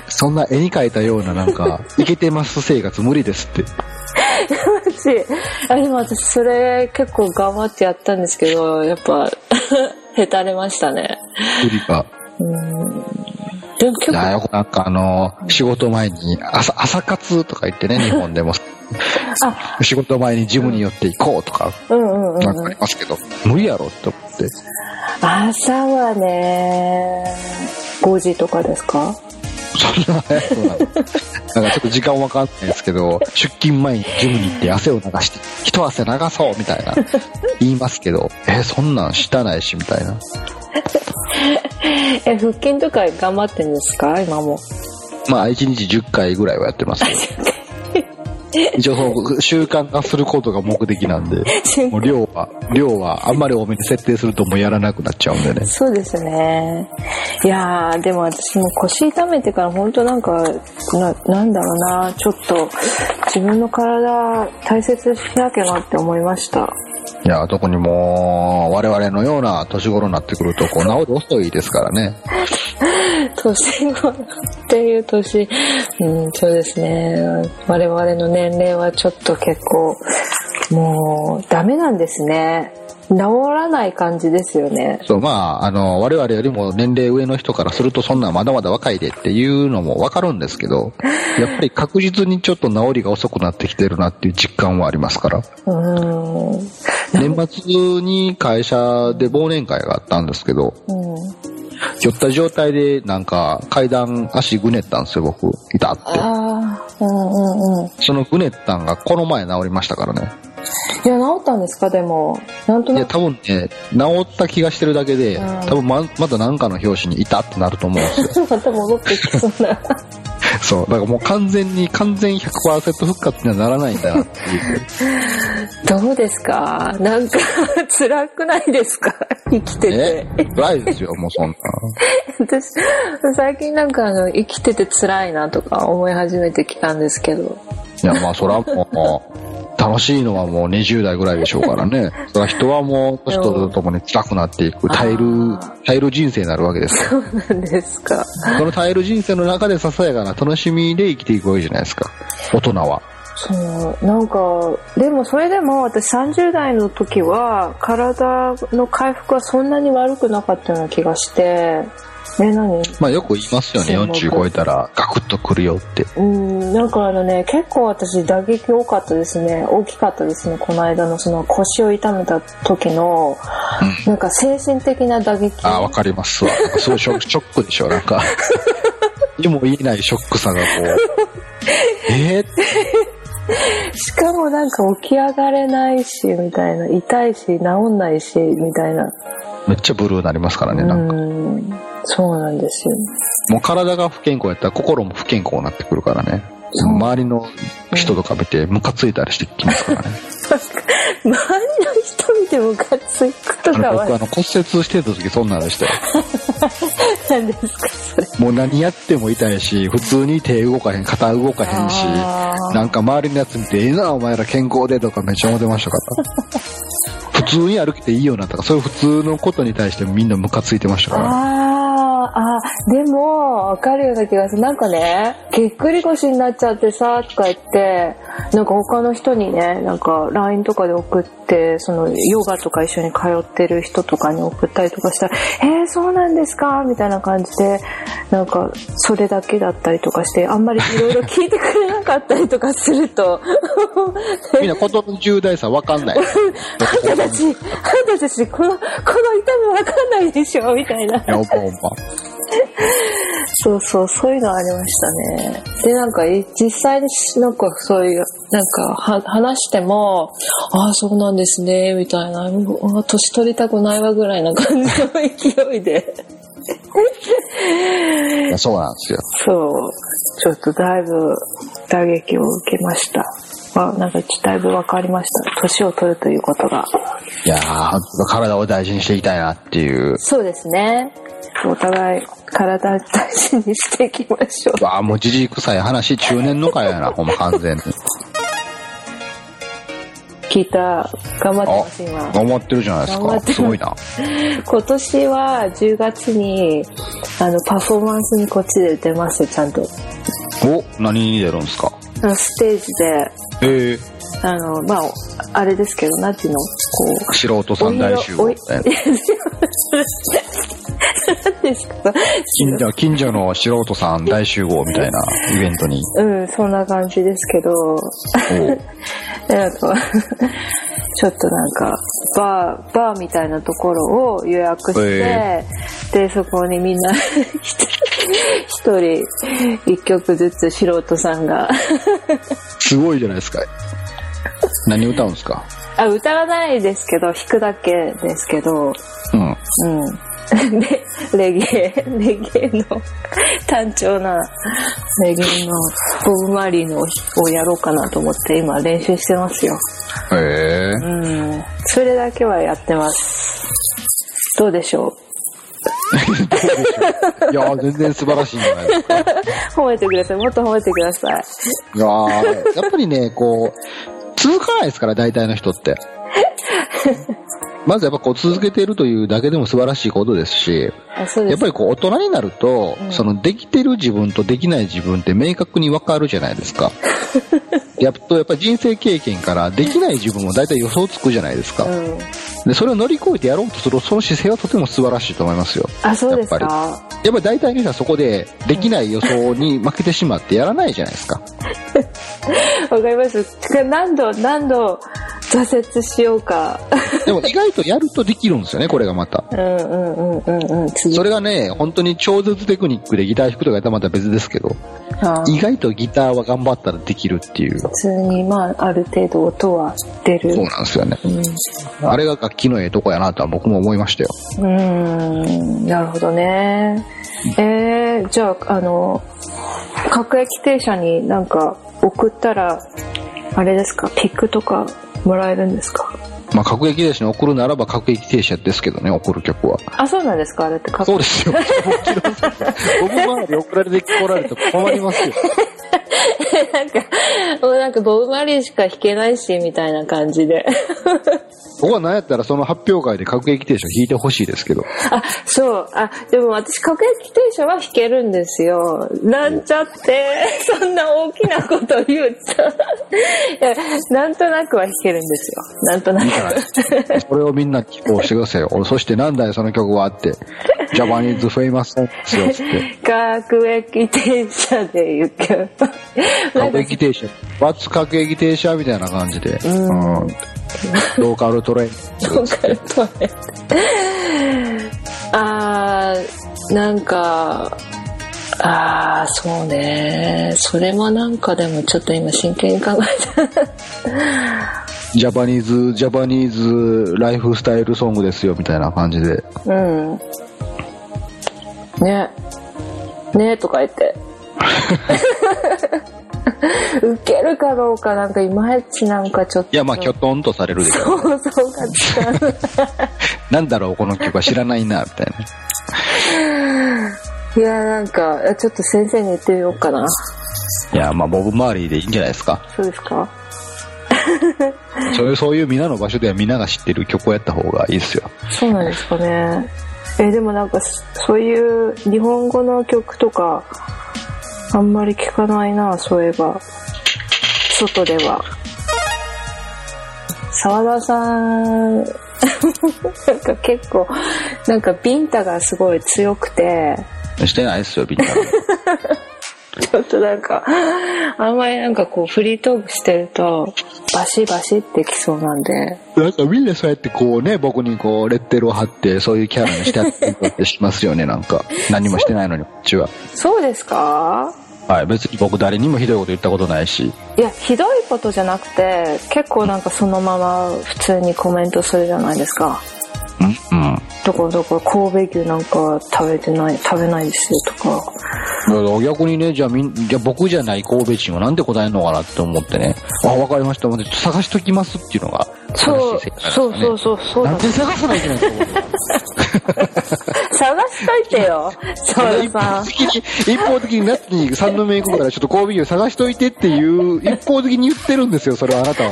そんな絵に描いたようななんか、いけてます生活無理ですって。[LAUGHS] マジあでも私それ結構頑張ってやったんですけどやっぱ [LAUGHS] へたれましたね無理か。うん。でも結構。なんかあの、仕事前に朝、朝活とか言ってね、[LAUGHS] 日本でも。あ。仕事前にジムに寄って行こうとか、うんうんうんなんかありますけど、無理やろって思って。朝はね5時とかですか？そんな早くなのなんかちょっと時間わかんないですけど、出勤前にジムに行って汗を流して、一汗流そうみたいな。言いますけど、え、そんなんしたないしみたいな。[LAUGHS] え腹筋とか頑張ってんですか？今もまあ1日10回ぐらいはやってますけど。[LAUGHS] 一応その習慣化することが目的なんで、もう量は、量はあんまり多めに設定するともうやらなくなっちゃうんでね。そうですね。いやーでも私も腰痛めてから本当なんかななんだろうな。ちょっと自分の体大切にしなきゃなって思いました。いや、特にもう、我々のような年頃になってくると、こう、治り遅いですからね。年頃っていう年、うん、そうですね。我々の年齢はちょっと結構、もう、ダメなんですね。治らない感じですよね。そう、まあ、あの、我々よりも年齢上の人からすると、そんなんまだまだ若いでっていうのもわかるんですけど、やっぱり確実にちょっと治りが遅くなってきてるなっていう実感はありますから。うん。年末に会社で忘年会があったんですけど、うん。酔った状態でなんか階段足ぐねったんですよ、僕。いたって。ああ、うんうんうん。そのぐねったんがこの前治りましたからね。いや、治ったんですかでも。なんといや、なく。多分ね、治った気がしてるだけで、うん多分ま、まだ何かの表紙にいたってなると思うんですよ。[LAUGHS] また戻ってきそうな。[LAUGHS] そう。だからもう完全に、完全100%復活にはならないんだなっていう。どうですか？なんか、[LAUGHS] 辛くないですか？生きててえ？辛いですよ、もうそんな。[LAUGHS] 私、最近なんかあの、生きてて辛いなとか思い始めてきたんですけど。いや、まあそれはもう、楽しいのはもう20代ぐらいでしょうからね。[LAUGHS] そ人はもう、年とともに辛くなっていく、耐えるあ、耐える人生になるわけですよ。そうなんですか。その耐える人生の中でささやかな楽しみで生きていくわけじゃないですか。大人は。そう、なんか、でもそれでも私30代の時は体の回復はそんなに悪くなかったような気がして、え、何？まあよく言いますよね、そう40超えたらガクッとくるよって。うん、なんかあのね、結構私打撃多かったですね。大きかったですね。この間のその腰を痛めた時の、なんか精神的な打撃。ああ、わかりますわ。なんかそういうショック [LAUGHS] ショックでしょ、なんか。にも言えないショックさがこう。[LAUGHS] え？ー、しかもなんか起き上がれないし、みたいな。痛いし、治んないし、みたいな。めっちゃブルーになりますからね、うなんか。ん、そうなんですよ。もう体が不健康やったら心も不健康になってくるからね。周りの人とか見てムカついたりしてきますからね。[LAUGHS] 周りの人見てムカつくとかは僕あの骨折してた時そんなんでしたよ。[LAUGHS] 何ですか、それ。もう何やっても痛いし、普通に手動かへん、肩動かへんし、なんか周りのやつ見て、ええな、お前ら健康でとかめっちゃ思ってましたから。[LAUGHS] 普通に歩けていいよなとか、そういう普通のことに対してみんなムカついてましたから。あーあ、でも、わかるような気がする。なんかね、ぎっくり腰になっちゃってさ、とか言って、なんか他の人にね、なんか LINE とかで送って、そのヨガとか一緒に通ってる人とかに送ったりとかしたら、えー、そうなんですかみたいな感じで、なんかそれだけだったりとかして、あんまりいろいろ聞いてくれなかったりとかすると、[LAUGHS] みんなことの重大さわかんない。[LAUGHS] あんたたち、あんたたち、この、この痛みわかんないでしょみたいな。いや。そうそう、そういうのありましたね。で、なんか、い実際になんかそういう、なんかは話しても、ああ、そうなんですね、みたいな、年取りたくないわぐらいな感じの勢いで。そうなんですよ。そう、ちょっとだいぶ打撃を受けました。あ、なんかだいぶ分かりました。年を取るということが。いやー、体を大事にしていきたいなっていう。そうですね。お互い体大事にしていきましょう。わあ、もうじじい臭い話、中年の会やな、[LAUGHS] ほんま完全に。聞いた、頑張ってます、今。頑張ってるじゃないですか。すすごいな。今年は10月にあのパフォーマンスにこっちで出ますよちゃんとお何に出るんですか？ステージで、ええあの、まあ、あれですけど、なんていうのこう。素人さん大集合みたいな。ですか近所近所の素人さん大集合みたいなイベントに。うん、そんな感じですけど。[LAUGHS] なんか、ちょっとなんか、バー、バーみたいなところを予約して、えー、で、そこにみんな [LAUGHS] [LAUGHS] 一人一曲ずつ素人さんがすごいじゃないですか。何歌うんですか？あ、歌わないですけど、弾くだけですけど、うん。うん。[LAUGHS] レレゲエ、レゲエの単調なレゲエのボブ・マリーのをやろうかなと思って今練習してますよ。へえ。うん。それだけはやってます。どうでしょう？[LAUGHS] いや全然素晴らしいんじゃないですか。褒めてください。もっと褒めてください。いややっぱりね、こう、続かないですから、大体の人って。[LAUGHS] まずやっぱこう続けているというだけでも素晴らしいことですし、すやっぱりこう大人になると、うん、そのできてる自分とできない自分って明確にわかるじゃないですか。[LAUGHS] やっとやっぱり人生経験からできない自分も大体予想つくじゃないですか。うん、で、それを乗り越えてやろうとするその姿勢はとても素晴らしいと思いますよ。あ、そうですかやっぱり。やっぱり大体の人はそこでできない予想に負けてしまってやらないじゃないですか。[LAUGHS] わかります。何度、何度、挫折しようか。でも意外とやるとできるんですよね、これがまた。うんうんうんうんうん。それがね、本当に超絶テクニックでギター弾くとかやったらまた別ですけど、意外とギターは頑張ったらできるっていう。普通に、まあ、ある程度音は出る。そうなんですよね。うん、あれが楽器のええとこやなとは僕も思いましたよ。うん、なるほどね。えー、じゃあ、あの、各駅停車になんか送ったら、あれですか、ピックとかもらえるんですか？まあ、各駅停車に送るならば各駅停車ですけどね、送る曲は。あ、そうなんですか？あれってそうですよ。[LAUGHS] 僕周り送られて来られて困りますよ。[LAUGHS] なんか、もうなんかボブ・マリーしか弾けないし、みたいな感じで。[LAUGHS] 僕は何やったらその発表会で各駅停車弾いてほしいですけど。あ、そう。あ、でも私各駅停車は弾けるんですよ。なんちゃって、そんな大きなこと言っちゃ。いや、なんとなくは弾けるんですよ。なんとなく。それをみんな聞こうしてくださいよ。[LAUGHS] そしてなんだよその曲はって。 Japanese famous ですよって。各駅停車で言うけど。各駅停車。バツ各駅停車みたいな感じで。うん、うん local train。 local train。あー、なんか、ああ、そうね。それもなんかでもちょっと今真剣に考えた。ジャパニーズ、ジャパニーズライフスタイルソングですよみたいな感じで。うん。ね。ねとか言って。[LAUGHS] 受けるかどうかなんかいまいちなんかちょっと。いや、まあ、きょとんとされるでしょ。そうそうか、[LAUGHS] なんだろう、この曲は知らないな、みたいな。いや、なんか、ちょっと先生に言ってみようかな。いや、まあ、ボブ周りでいいんじゃないですか。そうですか？[LAUGHS] そういう、そういう皆の場所では皆が知ってる曲をやった方がいいですよ。そうなんですかね。え、でもなんか、そういう日本語の曲とか、あんまり聞かないな、そういえば。外では。沢田さん、[LAUGHS] なんか結構、なんかビンタがすごい強くて。してないっすよ、ビンタ。[LAUGHS] ちょっとなんか、あんまりなんかこうフリートークしてると、バシバシってきそうなんで。なんかみんなそうやってこうね、僕にこうレッテルを貼って、そういうキャラにしてってしますよね、なんか。何もしてないのに、こっちは。そうですか？はい、別に僕誰にもひどいこと言ったことないし。いや、ひどいことじゃなくて、結構なんかそのまま普通にコメントするじゃないですか。うん、うん。だから、だから神戸牛なんか食べてない、食べないですよとか。逆にね、じゃあみん、じゃあ僕じゃない神戸人はなんで答えるのかなって思ってね。あ、わかりました。探しときますっていうのが、そう、そうそうそうそう。なんで探さないといけないんですか、探しといてよ、そう一方的に、一方的に夏に三度目行くからちょっと神戸牛探しといてっていう、一方的に言ってるんですよ、それはあなたは。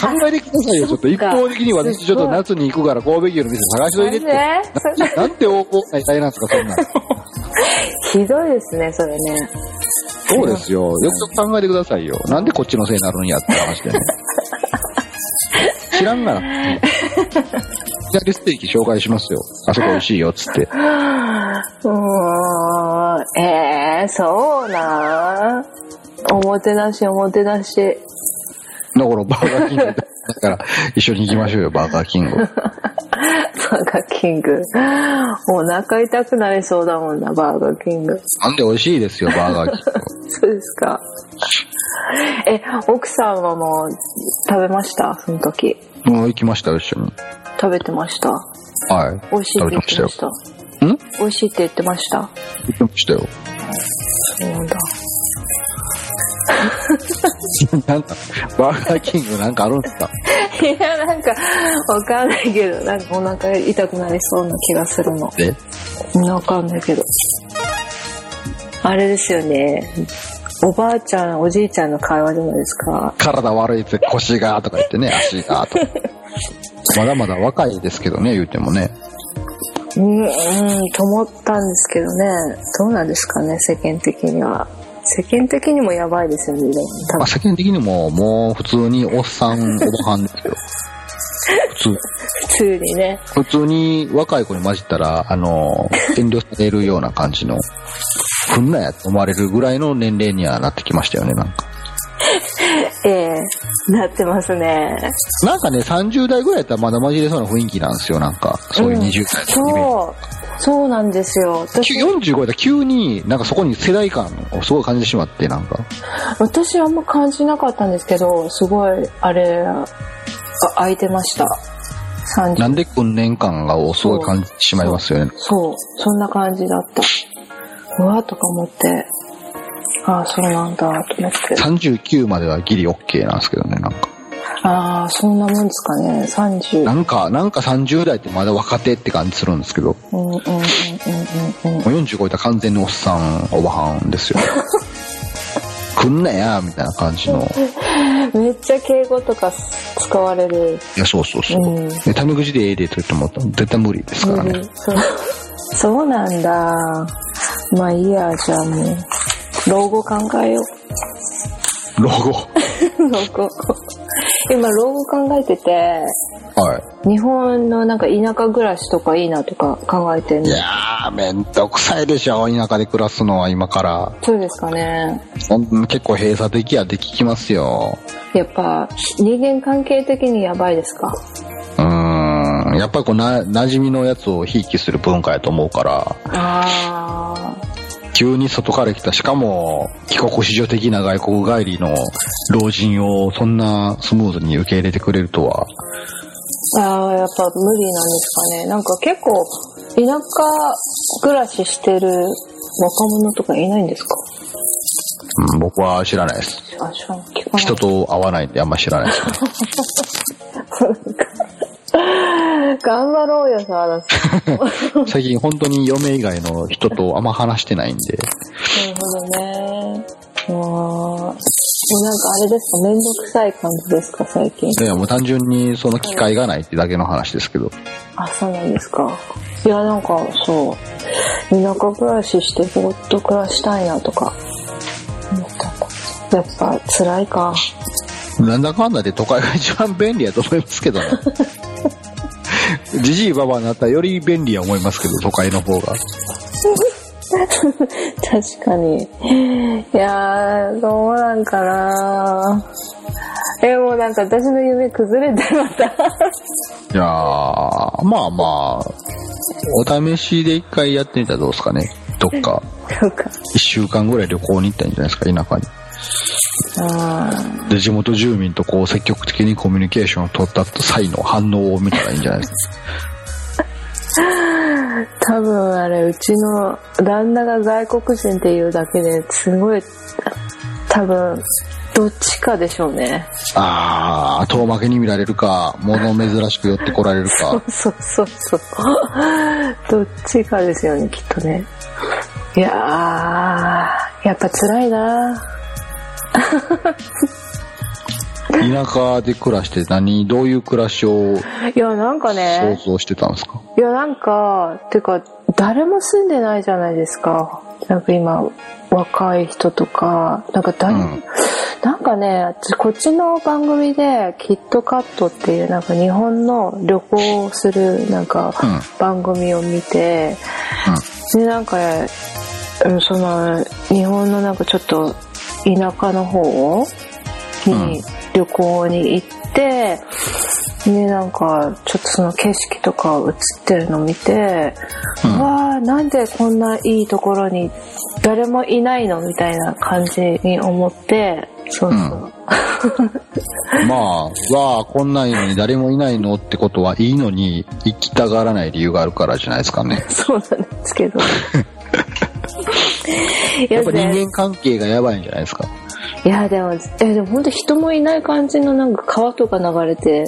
考えてくださいよ、ちょっと。一方的に私ちょっと夏に行くから神戸牛の店探しといてって。なんて応募大体なんですか、そんな。[LAUGHS] ひどいですねそれねそうですよ。よく考えてくださいよ。なんでこっちのせいになるんやって話でね。[LAUGHS] 知らんがな。左ステーキ紹介しますよ。あそこ美味しいよ、つって。うーん、えー、そうなんおもてなし、おもてなし。だからバーガーキングだから一緒に行きましょうよ、バーガーキング。[LAUGHS] バーガーキング。お腹痛くなりそうだもんな、バーガーキング。なんで美味しいですよ、バーガーキング。[LAUGHS] そうですか。え、奥さんはもう食べました？その時。もう行きました一緒に。食べてました？はい。美味しいって言ってました。ん？美味しいって言ってました？言ってましたよ。そうなんだ。[LAUGHS] なんか、バーガーキングなんかあるんですか？いや、なんか、わかんないけど、なんかお腹痛くなりそうな気がするの。え？わかんないけど。あれですよね。おばあちゃん、おじいちゃんの会話じゃないですか。体悪いって腰がとか言ってね、足がとか。まだまだ若いですけどね、言うてもね。うん、うん、と思ったんですけどね。どうなんですかね、世間的には。世間的にもやばいですよね、まあ、世間的にももう普通におっさん、おばはんですよ。普通。普通にね。普通に若い子に混じったら、あの、遠慮されるような感じの、ふんなやと思われるぐらいの年齢にはなってきましたよね、なんか。[LAUGHS] ええなってますね。なんかね、30代ぐらいやったらまだ混じれそうな雰囲気なんですよ、なんか。そういう20代の、うん、そう。そうなんですよ。私45だ急になんかそこに世代間をすごい感じてしまって、なんか。私あんま感じなかったんですけど、すごい、あれ、空いてました。なんで訓練感がすごい感じてしまいますよね。そう、そんな感じだった。うわとか思って。ああ、そうなんだ、と思って。39まではギリ OK なんですけどね、なんか。ああ、そんなもんですかね、30。なんか、なんか30代ってまだ若手って感じするんですけど。うんうんうんうんうん。もう40超えたら完全におっさん、おばはんですよ。[LAUGHS] 来んなや、みたいな感じの。めっちゃ敬語とか使われる。いや、そうそうそう。うん、タメ口でええでと言っても絶対無理ですからね。そうそうなんだ。まあいいや、じゃあもう。老後考えよう。老後 [LAUGHS] 老後。今、老後考えてて、はい。日本のなんか田舎暮らしとかいいなとか考えてんの？いやー、めんどくさいでしょ、田舎で暮らすのは今から。そうですかね。結構閉鎖的やで聞きますよ。やっぱ、人間関係的にやばいですか？うーん、やっぱりこうな、馴染みのやつをひいきする文化やと思うから。あー。急に外から来た、しかも帰国子女的な外国帰りの老人をそんなスムーズに受け入れてくれるとは。ああ、やっぱ無理なんですかね。なんか結構田舎暮らししてる若者とかいないんですか？うん、僕は知らないです。人と会わないんであんま知らないです、ね。[LAUGHS] 頑張ろうよ、沢田さん。[LAUGHS] 最近本当に嫁以外の人とあんま話してないんで。なるほどね。もう、なんかあれですか、めんどくさい感じですか、最近。いや、もう単純にその機会がないってだけの話ですけど。あ、そうなんですか。いや、なんか、そう、田舎暮らししてぼっと暮らしたいなとか思った。やっぱ辛いか。なんだかんだで都会が一番便利やと思いますけどね。じじいばばになったらより便利や思いますけど、都会の方が。確かに。いやー、どうなんかなえ、もうなんか私の夢崩れてまた。いやー、まあまあ、お試しで一回やってみたらどうですかね。どっ [LAUGHS] か。一週間ぐらい旅行に行ったんじゃないですか、田舎に。で、地元住民とこう積極的にコミュニケーションを取った際の反応を見たらいいんじゃないですか。[LAUGHS] 多分あれ、うちの旦那が外国人っていうだけですごい、多分、どっちかでしょうね。ああ、遠巻きに見られるか、物珍しく寄ってこられるか。[LAUGHS] そうそうそうそう。どっちかですよね、きっとね。いやー、やっぱ辛いな田舎で暮らして何どういう暮らしをいやなんかね。想像してたんですか？いやなんかてか誰も住んでないじゃないですか。なんか今若い人とか。なんか誰、うん、なんかねこっちの番組でキットカットっていうなんか日本の旅行をするなんか番組を見て、うん、でなんか、その日本のなんかちょっと田舎の方に旅行に行って、でなんかちょっとその景色とか映ってるの見て、うん、わあなんでこんないいところに誰もいないのみたいな感じに思ってそうそう、うん、[LAUGHS] まあわあこんないのに誰もいないのってことはいいのに行きたがらない理由があるからじゃないですかね。[LAUGHS] そうなんですけど [LAUGHS] [LAUGHS] やっぱ人間関係がやばいんじゃないですか？いやでもえでも本当人もいない感じのなんか川とか流れて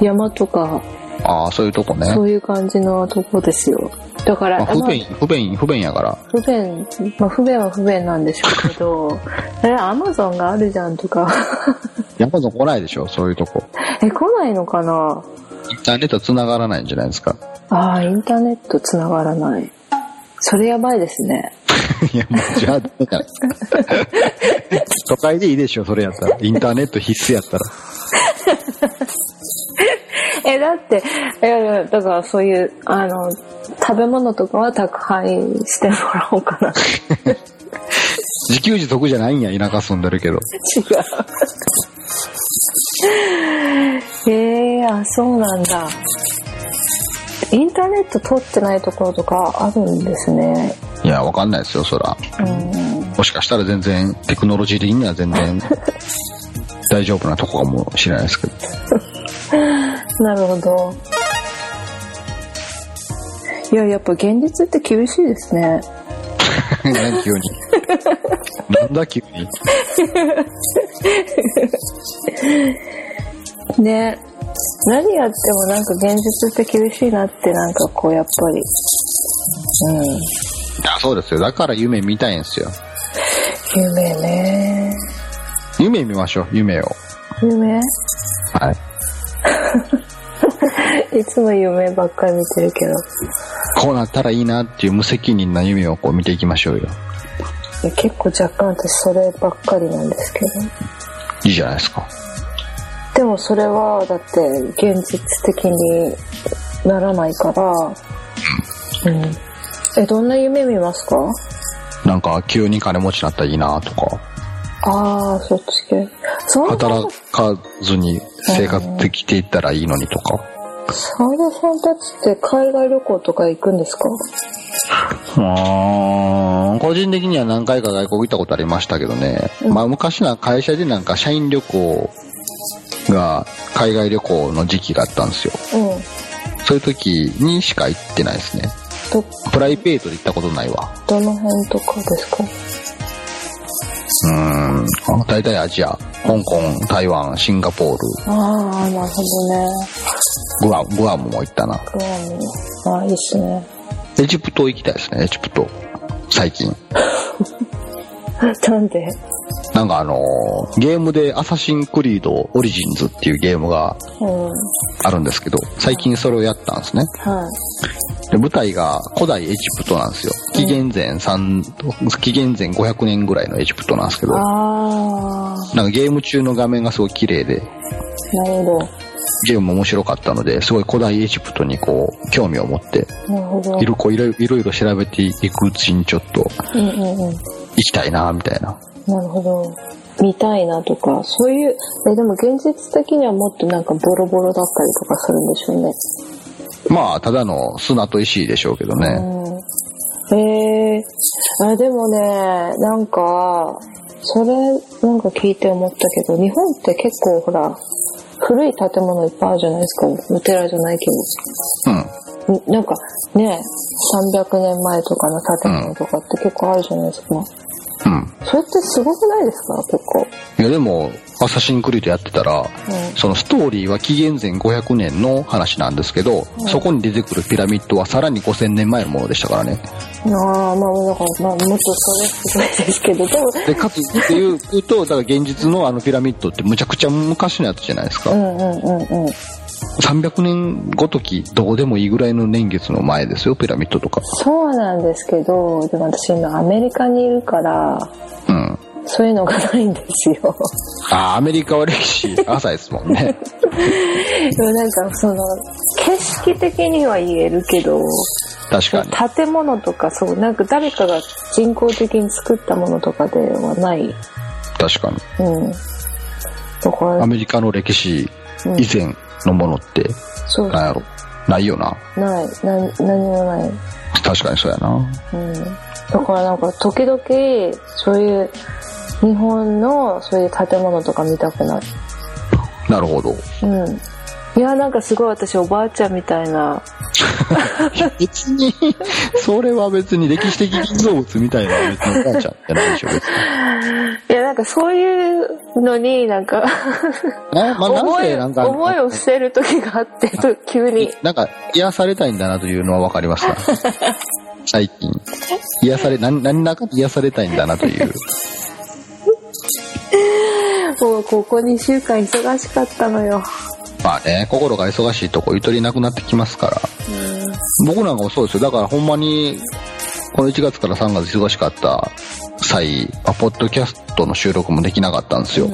山とか。ああそういうとこね。そういう感じのとこですよ。だから、まあ、不便、不便不便やから。不便まあ不便は不便なんでしょうけど [LAUGHS] えアマゾンがあるじゃんとか。[LAUGHS] アマゾン来ないでしょ？そういうとこ。え来ないのかな？インターネット繋がらないんじゃないですか？ああインターネット繋がらない。それやばいですねいや、もうじゃあ、都会でいいでしょ、それやったら。インターネット必須やったら。[LAUGHS] え、だって、え、だからそういう、あの、食べ物とかは宅配してもらおうかな。[LAUGHS] 自給自足じゃないんや、田舎住んでるけど。違う。ええー、あ、そうなんだ。インターネット通ってないところとかあるんですね。いや、わかんないですよ、そら。もしかしたら全然、テクノロジー的には全然、[LAUGHS] 大丈夫なとこかもしれないですけど。なるほど。いや、やっぱ現実って厳しいですね。何 [LAUGHS] 急に。[LAUGHS] なんだ急に。ね何やってもなんか現実って厳しいなってなんかこうやっぱり。うん。あそうですよ。だから夢見たいんですよ。夢ね。夢見ましょう、夢を。夢？はい。[LAUGHS] いつも夢ばっかり見てるけど。こうなったらいいなっていう無責任な夢をこう見ていきましょうよ。結構若干私そればっかりなんですけど。いいじゃないですか。でもそれはだって現実的にならないから、うん。え、どんな夢見ますか？なんか急に金持ちになったらいいなとか。ああ、そっち系。働かずに生活できていったらいいのにとか。澤田さんたちって海外旅行とか行くんですか？うん、個人的には何回か外国行ったことありましたけどね。うん、まあ昔は会社でなんか社員旅行が海外旅行の時期があったんですよ。うん。そういう時にしか行ってないですね。プライベートで行ったことないわ。どの辺とかですか？うん、大体アジア。香港、台湾、シンガポール。ああ、なるほどね。グアム、グアムも行ったな。グアム。ああ、いいっすね。エジプト行きたいですね、エジプト。最近。[LAUGHS] なんで？なんかあのー、ゲームでアサシンクリードオリジンズっていうゲームがあるんですけど、最近それをやったんですね。はい。で、舞台が古代エジプトなんですよ。紀元前3、紀元前500年ぐらいのエジプトなんですけど、なんかゲーム中の画面がすごい綺麗で、なるほど。ゲームも面白かったので、すごい古代エジプトにこう、興味を持って、いろいろいろいろ調べていくうちにちょっと、行きたいな、みたいな。なるほど。見たいなとか、そういう、え、でも現実的にはもっとなんかボロボロだったりとかするんでしょうね。まあ、ただの砂と石でしょうけどね。うん、えー、あ、でもね、なんか、それなんか聞いて思ったけど、日本って結構ほら、古い建物いっぱいあるじゃないですか。お寺じゃないけど。うん。なんかね、300年前とかの建物とかって結構あるじゃないですか。うん。それってすごくないですか？結構。いやでも、アサシンクリードやってたら、うん、そのストーリーは紀元前500年の話なんですけど、うん、そこに出てくるピラミッドはさらに5000年前のものでしたからね。ああ、まあ、だから、まあ、もっとそれすごいですけど、でも。で、かつっていうと、だから現実のあのピラミッドってむちゃくちゃ昔のやつじゃないですか。うんうんうんうん。300年ごときどうでもいいぐらいの年月の前ですよピラミッドとか。そうなんですけどでも私今アメリカにいるからうん。そういうのがないんですよ。あアメリカは歴史 [LAUGHS] 浅いですもんね。でもなんかその景色的には言えるけど確かに。建物とかそうなんか誰かが人工的に作ったものとかではない。確かに。うん。だからアメリカの歴史以前のものって、そう。なんやろ？ないよな。ない。な何もない。確かにそうやな。うん。だからなんか時々そういう日本のそういう建物とか見たくなるなるほど。うんいやなんかすごい私おばあちゃんみたいな。[LAUGHS] 別にそれは別に歴史的建造物みたいな別におばあちゃんじゃないでしょ別に。いやなんかそういうのになんか思いせなんか思いを捨てる時があってと急に。[LAUGHS] なんか癒されたいんだなというのは分かりました。[LAUGHS] 最近。癒され何何らか癒されたいんだなという。もうここ2週間忙しかったのよまあね心が忙しいとこゆとりなくなってきますから。僕なんかもそうですよ。だからほんまにこの1月から3月忙しかった際、まあ、ポッドキャストの収録もできなかったんですよ、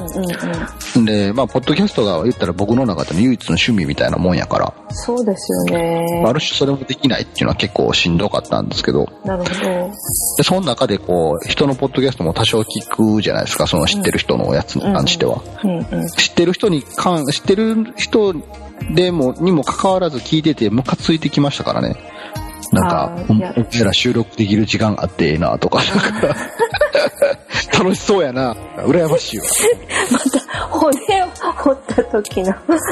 でまあポッドキャストが言ったら僕の中での唯一の趣味みたいなもんやから。そうですよね。ある種それもできないっていうのは結構しんどかったんですけど。なるほど。でその中でこう人のポッドキャストも多少聞くじゃないですかその知ってる人のやつに関しては、うんうん。知ってる人に関知ってる人でもにもかかわらず聞いててムカついてきましたからね。なんかお前ら収録できる時間あってええなとかなんか [LAUGHS] [LAUGHS] 楽しそうやな。羨ましいわ。[LAUGHS] また骨を掘った時の。うん。鎖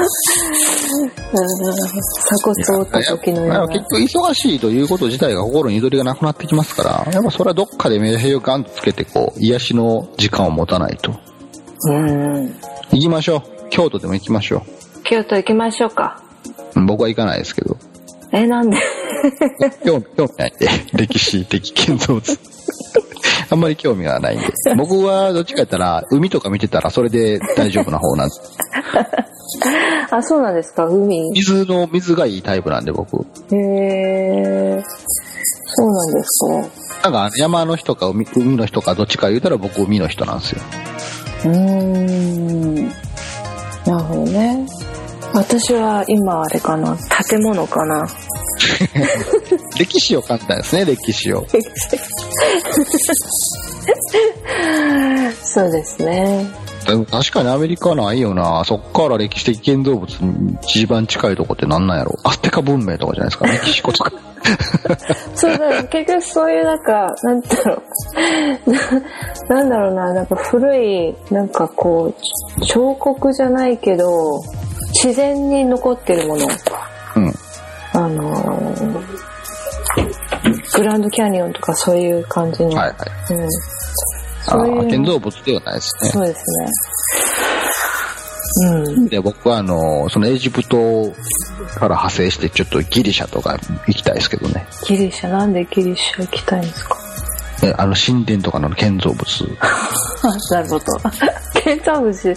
骨を折った時のような結局忙しいということ自体が心にゆとりがなくなってきますからやっぱそれはどっかでメ平をガンとつけてこう癒しの時間を持たないと。うん。行きましょう。京都でも行きましょ京都行きましょうか。う僕は行かないですけど。えなんで？[LAUGHS] 興味ないんで。歴史的建造物 [LAUGHS] あんまり興味がないんで [LAUGHS] 僕はどっちかやったら海とか見てたらそれで大丈夫な方なんです。[LAUGHS] あそうなんですか海。水の水がいいタイプなんで僕。へえそうなんですかなんか山の人か海海の人かどっちか言うたら僕海の人なんですよ。うーん。なるほどね。私は今あれかな建物かな歴史を感じたんですね歴史を。[LAUGHS] そうですね。でも確かにアメリカはないよな。そっから歴史的建造物に一番近いとこってなんなんやろ。アステカ文明とかじゃないですか。メキシコとか。[LAUGHS] そうだ結局そういうなんかなんだろうな [LAUGHS] なんだろうな。なんか古いなんかこう彫刻じゃないけど自然に残ってるもの。うん。あのーグランドキャニオンとかそういう感じの、はいはい。うん、あそういうー建造物ではないですね。そうですね。うん。で僕はあのそのエジプトから派生してちょっとギリシャとか行きたいですけどね。ギリシャ。なんでギリシャ行きたいんですか？えあの神殿とかの建造物。[LAUGHS] なるほど。建造物。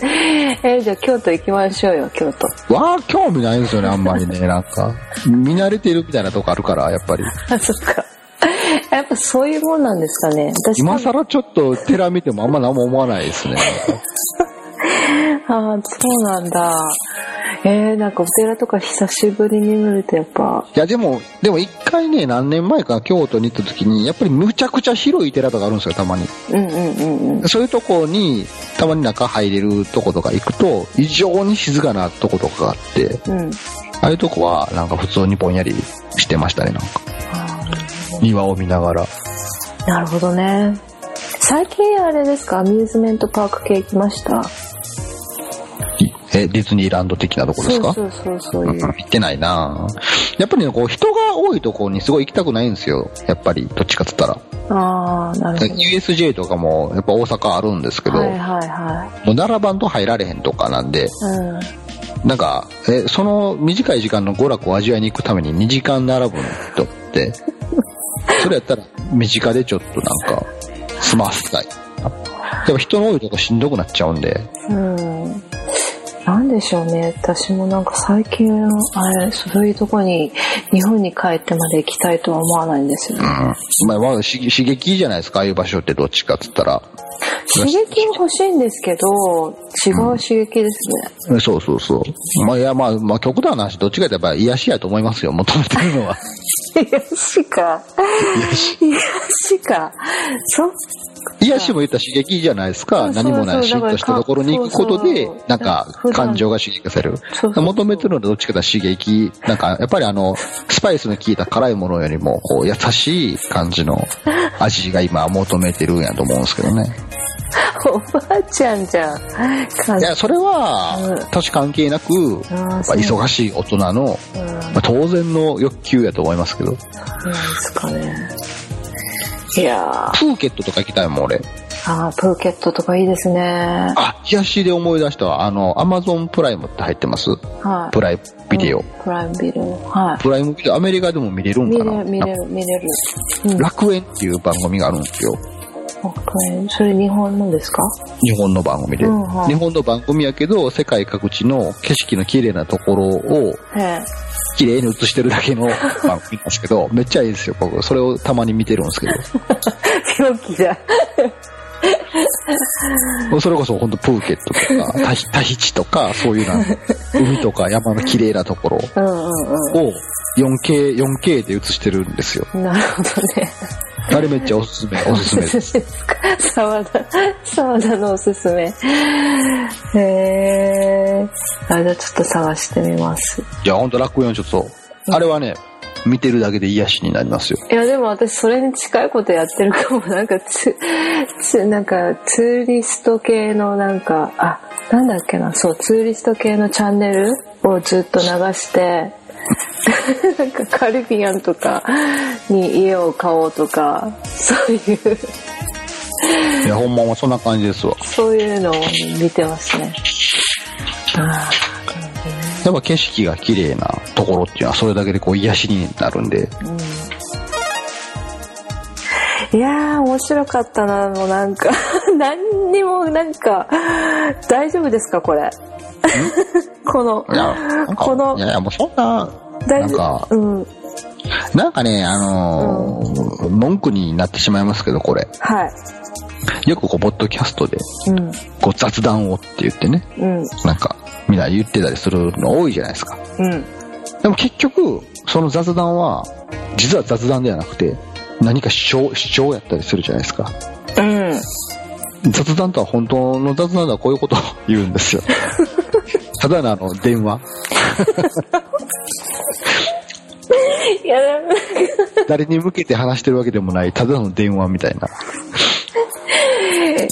えじゃあ京都行きましょうよ京都。わあ興味ないんですよねあんまりね。なんか見慣れてるみたいなとこあるからやっぱり。[LAUGHS] あそっかやっぱそういうもんなんですかね。私今更ちょっと寺見てもあんま何も思わないですね。[LAUGHS] ああそうなんだ。えー、なんかお寺とか久しぶりに見るとやっぱ。いやでもでも一回ね何年前か京都に行った時にやっぱりむちゃくちゃ広い寺とかあるんですよたまに。うんうんうんうん。そういうとこにたまに中入れるとことか行くと異常に静かなとことかがあってうん。ああいうとこはなんか普通にぼんやりしてましたねなんか。あ庭を見ながら。ーなるほどね。最近あれですか？アミューズメントパーク系行きました？いえディズニーランド的なとこですか？そうそうそうそう。ってないな。やっぱりねこう人が多いところにすごい行きたくないんですよ。やっぱりどっちかっつったら。ああなるほど。USJ とかもやっぱ大阪あるんですけど、はいはいはもう並ばんと入られへんとかなんで。いうん。なんかえその短い時間の娯楽を味わいに行くために2時間並ぶの？人ってそれやったら身近でちょっとなんか済ませたい。でも人の多いとこしんどくなっちゃうんで。うん。なんでしょうね。私もなんか最近あれそういうとこに日本に帰ってまで行きたいとは思わないんですよ。ね、うん。まあ、まあ刺激じゃないですかああいう場所ってどっちかっつったら。刺激欲しいんですけど違う刺激ですね、うん、そうそうそう。まあいやまあ、まあ、極端な話どっちかってやっぱ癒しやと思いますよ求めてるのは。[LAUGHS] 癒しか。[LAUGHS] 癒し。か。そっ癒しも言った刺激じゃないですか。何もないしっとしたところに行くことで、なんか感情が刺激される。求めてるのはどっちかと刺激、なんかやっぱりあの、スパイスの効いた辛いものよりも、こう優しい感じの [LAUGHS] 味が今求めてるんやと思うんですけどね。おばあちゃんじゃん。いや、それは、年関係なく、忙しい大人の、まあ、当然の欲求やと思いますけど。なんですかね。いやプーケットとか行きたいもん、俺。ああ、プーケットとかいいですね。あ、癒しで思い出したわ。あの、アマゾンプライムって入ってます？はい。プライビデオ、うん、プライムビデオ。はい。プライムビデオ、アメリカでも見れるんかな？見れる、見れる、見れる。楽園っていう番組があるんですよ。それ日本のですか？日本の番組で、うんはい、日本の番組やけど、世界各地の景色の綺麗なところを、綺麗に映してるだけの番組ですけど、[LAUGHS] めっちゃいいですよ、僕。それをたまに見てるんですけど。[LAUGHS] 病気だ。[LAUGHS] それこそ本当プーケットとか、タヒタヒチとか、そういうな、海とか山の綺麗なところを 4K、4K で映してるんですよ。なるほどね。あれめっちゃおすすめ、[LAUGHS] おすすめです。沢田、沢田のおすすめ。へえ。あ、じゃあちょっと探してみます。いや、ほんと楽園ちょっと、あれはね、見てるだけで癒しになりますよ。いや、でも私それに近いことやってるかも。なんかつ、つ、なんかツーリスト系のなんか、あ、なんだっけな、そう、ツーリスト系のチャンネルをずっと流して、なんかカリビアンとかに家を買おうとかそういう。いやほんまもそんな感じですわ。そういうのを見てますね。ああやっぱ景色が綺麗なところっていうのはそれだけでこう癒しになるんで、うん、いやー面白かったなもうなんか。[LAUGHS] 何にもなんか大丈夫ですかこれこの、この、いやいや、もうそんな、なんか、うん、なんかね、あのーうん、文句になってしまいますけど、これ。はい。よくこう、ポッドキャストで、うん、こう雑談をって言ってね、うん、なんか、みんな言ってたりするの多いじゃないですか。うん。でも結局、その雑談は、実は雑談ではなくて、何か主張、主張やったりするじゃないですか。うん。雑談とは本当の雑談ではこういうことを言うんですよ。[LAUGHS] ただのあの、電話。い [LAUGHS] や、[LAUGHS] 誰に向けて話してるわけでもない、ただの電話みたいな。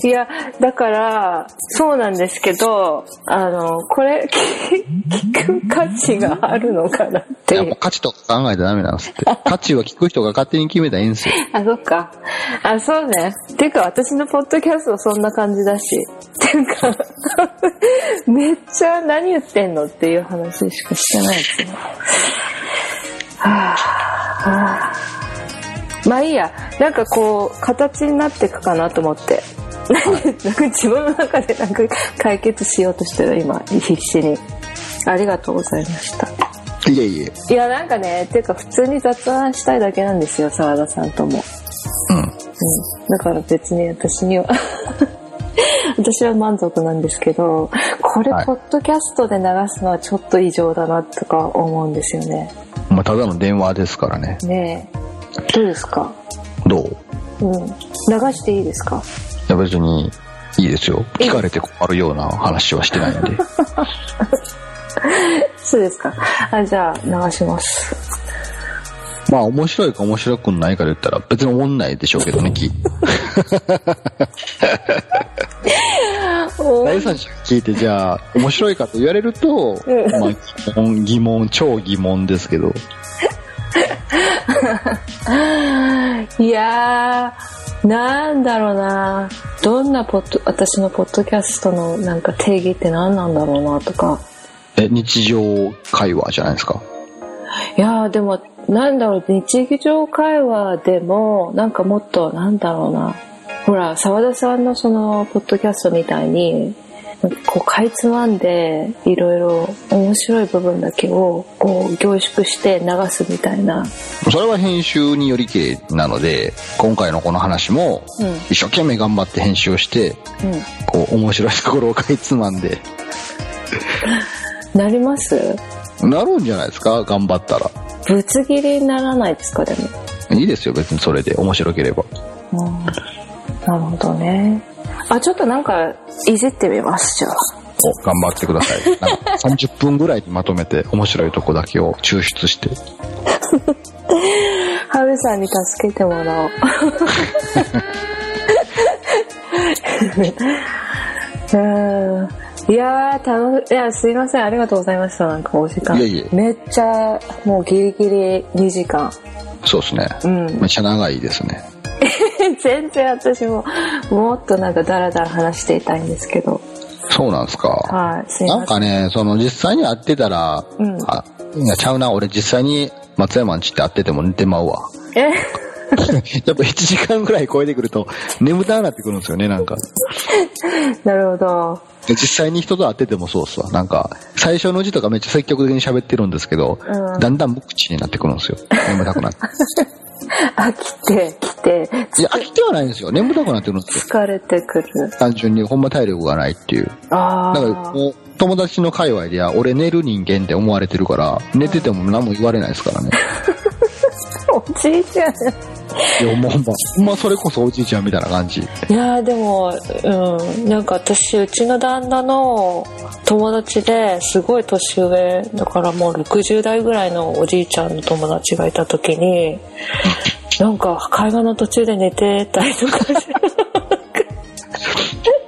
いや、だから、そうなんですけど、あの、これ、聞く価値があるのかなって。いや、もう価値とか考えてダメなんですって。[LAUGHS] 価値は聞く人が勝手に決めたらいいんですよ。あ、そっか。あ、そうね。ていうか、私のポッドキャストそんな感じだし。ていうか、[LAUGHS] めっちゃ何言ってんのっていう話しかしてないですね。はぁ、はぁ。まあいいや。なんかこう、形になっていくかなと思って。なんか自分の中でなんか解決しようとしてる今必死に。ありがとうございました。いえいえ。いやなんかねっていうか普通に雑談したいだけなんですよ澤田さんとも。うん、うん、だから別に私には。[LAUGHS] 私は満足なんですけどこれ、ポッドキャストで流すのはちょっと異常だなとか思うんですよね。まあただの電話ですからね。ねえ。どうですか？どう？うん。流していいですか？や別にいいですよ。聞かれて困るような話はしてないんで。[LAUGHS] そうですか。あじゃあ流します。まあ面白いか面白くないかで言ったら別に思んないでしょうけどね、き。第三者聞いてじゃあ面白いかと言われると、まあ疑問、疑問、超疑問ですけど。[LAUGHS] いやー、なんだろうな。どんなポッド、私のポッドキャストのなんか定義って何なんだろうなとか。え、日常会話じゃないですか？いやー、でも、なんだろう、日常会話でも、なんかもっと、なんだろうな。ほら、沢田さんのその、ポッドキャストみたいに、こうかいつまんでいろいろ面白い部分だけをこう凝縮して流すみたいな。それは編集によりきれいなので今回のこの話も一生懸命頑張って編集をして、うん、こう面白いところをかいつまんで。[LAUGHS] なります？なるんじゃないですか？頑張ったら。ぶつ切りにならないですか？でも。いいですよ別にそれで。面白ければ、うん、なるほどね。あちょっとなんかいじってみますじゃあ。お頑張ってください。[LAUGHS] なんか30分ぐらいにまとめて面白いとこだけを抽出して。[LAUGHS] ハルさんに助けてもらおう。[LAUGHS] うん。いやー楽い。やすいません。ありがとうございました。なんかお時間。いえいえ。めっちゃもうギリギリ2時間。そうですね、うん、めっちゃ長いですね [LAUGHS] 全然私ももっとなんかダラダラ話していたいんですけど。そうなんですか。はいすいません。なんかねその実際に会ってたら、うん、あいやちゃうな俺実際に松山んちって会ってても寝てまうわ。え？[LAUGHS] やっぱ1時間ぐらい超えてくると眠たくなってくるんですよねなんか。なるほど。実際に人と会っててもそうっすわ。なんか最初のうちとかめっちゃ積極的に喋ってるんですけど、うん、だんだん無口になってくるんですよ。眠たくなって [LAUGHS] [LAUGHS] 飽きてきていや飽きてはないんですよ。眠たくなってるんですよ。疲れてくる。単純にほんま体力がないっていう。ああだから友達の界隈では俺寝る人間って思われてるから寝てても何も言われないですからね。[LAUGHS] おじいちゃんいやもうほんまほんまそれこそおじいちゃんみたいな感じいやでもうんなんか私うちの旦那の友達ですごい年上だからもう60代ぐらいのおじいちゃんの友達がいた時になんか会話の途中で寝てたりとか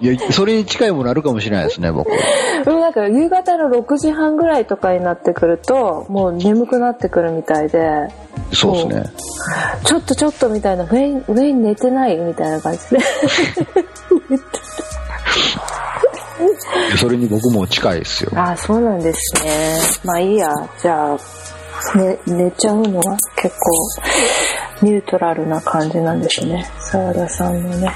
いや、それに近いものあるかもしれないですね、僕。でもなんか夕方の6時半ぐらいとかになってくると、もう眠くなってくるみたいで。そうですね。ちょっとちょっとみたいな、上に、上に寝てないみたいな感じで。それに僕も近いですよ。ああ、そうなんですね。まあいいや。じゃあ、ね、寝ちゃうのは結構ニュートラルな感じなんですね。澤田さんのね。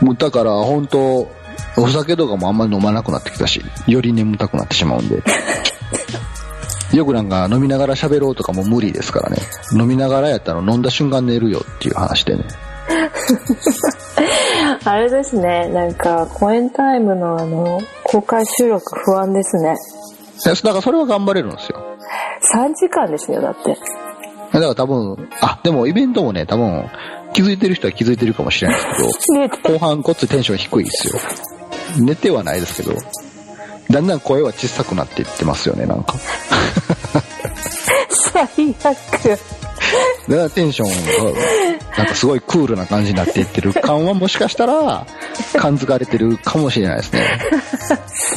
もうだから本当お酒とかもあんまり飲まなくなってきたし、より眠たくなってしまうんで。よくなんか飲みながら喋ろうとかも無理ですからね。飲みながらやったら飲んだ瞬間寝るよっていう話でね。[LAUGHS] あれですね、なんかコエンタイムのあの、公開収録不安ですね。だからそれは頑張れるんですよ。3時間ですよ、だって。だから多分、あ、でもイベントもね、多分、気づいてる人は気づいてるかもしれないですけど、[LAUGHS] 後半こっちテンション低いですよ。寝てはないですけど、だんだん声は小さくなっていってますよね、なんか。最悪。だからテンションが、なんかすごいクールな感じになっていってる感はもしかしたら、感づかれてるかもしれないですね。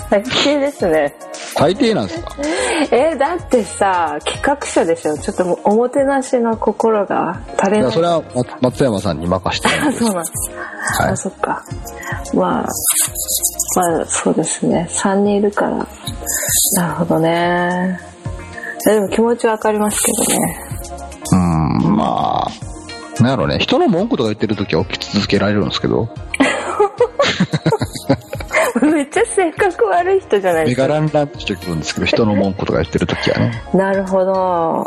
最低ですね。最低なんですか？えだってさ、企画書でしょちょっともうおもてなしの心が足れない。それは松山さんに任してるんです。そうなんです。はい、あ、そっか。まあ、まあそうですね。3人いるから。なるほどね。でも気持ちわかりますけどね。うん、まあ、なんやろうね。人の文句とか言ってる時は起き続けられるんですけど。[LAUGHS] めっちゃ性格悪い人じゃないですか。メガランランとしてくるんですけど、人の文句とか言ってる時はね。なるほど。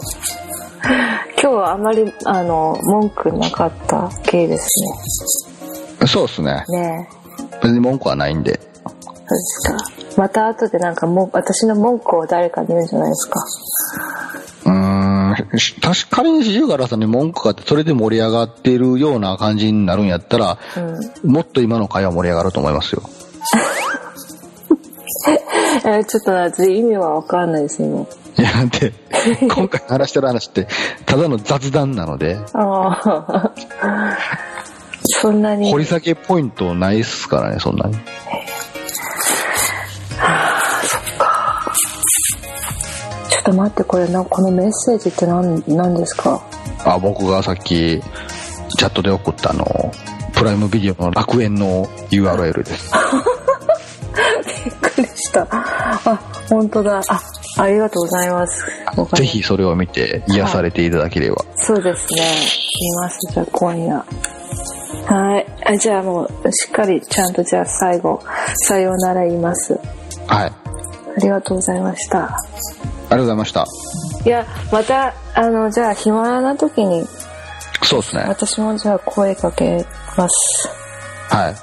今日はあまり、あの、文句なかった系ですね。そうですね。ね別に文句はないんで。そうですか。また後でなんかも私の文句を誰かに言うんじゃないですか。うーん、確かに四十からさんに文句があって、それで盛り上がっているような感じになるんやったら、うん、もっと今の会話盛り上がると思いますよ。[LAUGHS] えー、ちょっと私意味はわかんないです今。いや、なんて、今回話してる話って、ただの雑談なので。ああ。[LAUGHS] そんなに。掘り下げポイントないっすからね、そんなに。と待って、これな、このメッセージって何、何ですか？あ、僕がさっき、チャットで送ったあの、プライムビデオの楽園の URL です。びっくりした。あ、本当だ。あ、ありがとうございます。ぜひそれを見て癒されていただければ。はい、そうですね。見ます、じゃあ今夜。はいあじゃあもうしっかりちゃんとじゃあ最後さようなら言いますはいありがとうございましたありがとうございましたいやまたあのじゃあ暇な時にそうですね私もじゃあ声かけますはい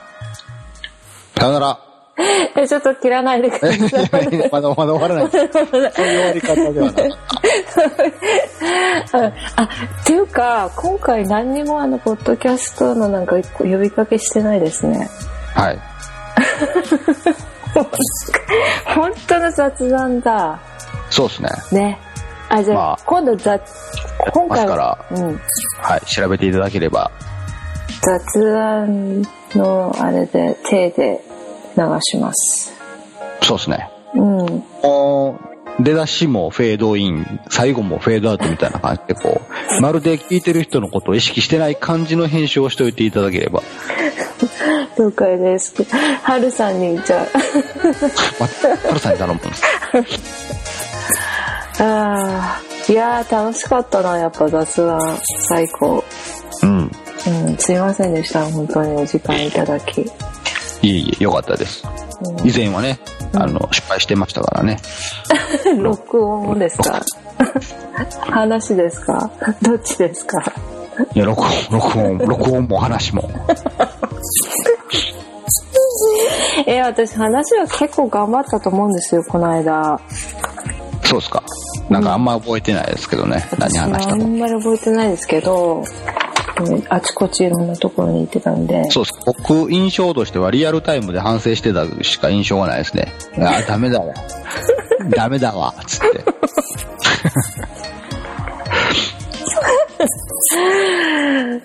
さよなら [LAUGHS] え、ちょっと切らないでください。まだまだ終わらない。[LAUGHS] そういう終わり方ではなか。あ、っていうか、今回何にもあの、ポッドキャストのなんか呼びかけしてないですね。はい。[LAUGHS] [LAUGHS] 本当の雑談だ。そうですね。ね。あ、じゃあ、まあ、今度雑、今回から、うん。はい、調べていただければ。雑談のあれで、手で流しますそうですねうん出だしもフェードイン最後もフェードアウトみたいな感じでこうまるで聞いてる人のことを意識してない感じの編集をしておいていただければ [LAUGHS] 了解です。はるさんにじゃあ。はるさんに頼むんです。ああいや楽しかったなやっぱ雑談最高。うん、うん、すいませんでした本当にお時間いただき。いえいえ、よかったです。うん、以前はね、あの、失敗してましたからね。[LAUGHS] 録音ですか？話ですか？どっちですか？いや、録音、録音、録音も話も。[LAUGHS] [LAUGHS] え、私話は結構頑張ったと思うんですよ、この間。そうですか。なんかあんま覚えてないですけどね、うん、何話したの。あんまり覚えてないですけど、あちこちいろんなところに行ってたんで。そうです。僕、印象としてはリアルタイムで反省してたしか印象がないですね。あ、ダメだわ。ダメだわ、つって。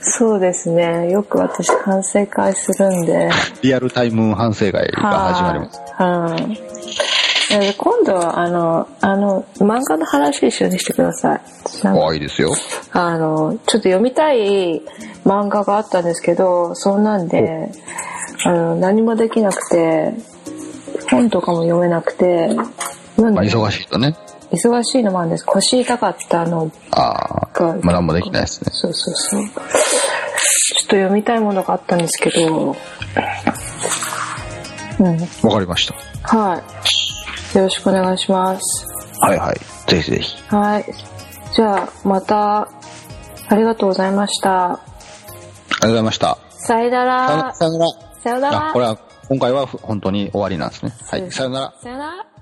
そうですね。よく私反省会するんで。リアルタイム反省会が始まります。はい。今度はあのあの漫画の話一緒にしてください。ああい。い。ですよ。あのちょっと読みたい。漫画があったんですけどそんなんであの何もできなくて本とかも読めなくてまあ、忙しい。とね忙しいのもあるんです腰痛かったのああまあ何もできないですねそうそうそうちょっと読みたいものがあったんですけどうんわかりましたはいよろしくお願いします。はいはい。ぜひぜひ。はい。じゃあ、また、ありがとうございました。ありがとうございました。さよなら。さよなら。さよなら。これは、今回は本当に終わりなんですね。はい。さよなら。さよなら。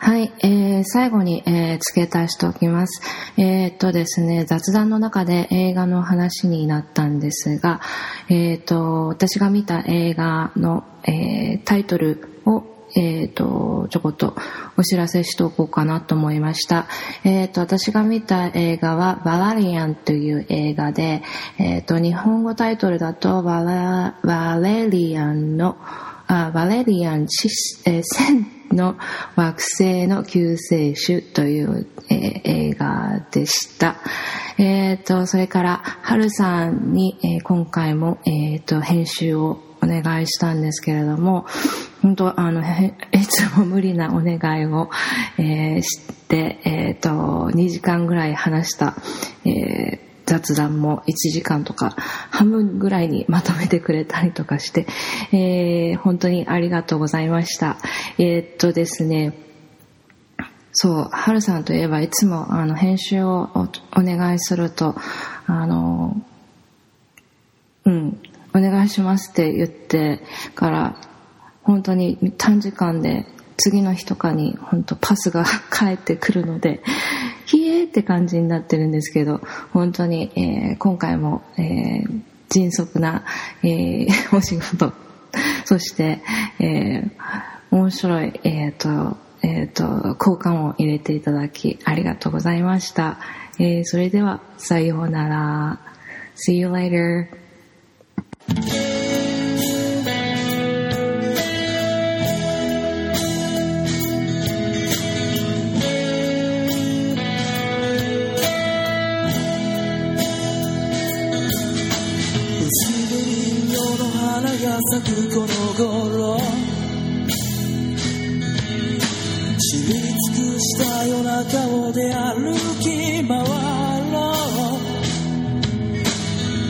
はい、えー、最後に、えー、付け足しておきます。えー、っとですね、雑談の中で映画の話になったんですが、えー、っと、私が見た映画の、えー、タイトルをえっ、と、ちょこっとお知らせしておこうかなと思いました。えっ、と、私が見た映画は、バラリアンという映画で、えっ、と、日本語タイトルだと、バラ、バレリアンの、あバレリアン、えー、千の惑星の救世主という、えー、映画でした。えっ、ー、と、それから、はるさんに、えー、今回も、えっ、と、編集をお願いしたんですけれども、本当あの、いつも無理なお願いを、えー、して、えっ、ー、と、2時間ぐらい話した、えー雑談も1時間とか半分ぐらいにまとめてくれたりとかして、えー、本当にありがとうございました。えー、っとですね、そう、はるさんといえばいつもあの編集をお願いすると、あの、うん、お願いしますって言ってから本当に短時間で次の日とかに本当パスが [LAUGHS] 返ってくるので、ひえって感じになってるんですけど、本当に、えー、今回も、えー、迅速な、えー、[LAUGHS] お仕事、そして、えー、面白い、えっ、ー、と、えっ、ー、と、交換を入れていただきありがとうございました。えー、それでは、さようなら。See you later. 咲くこの頃知り尽くした夜中をで歩き回ろ。う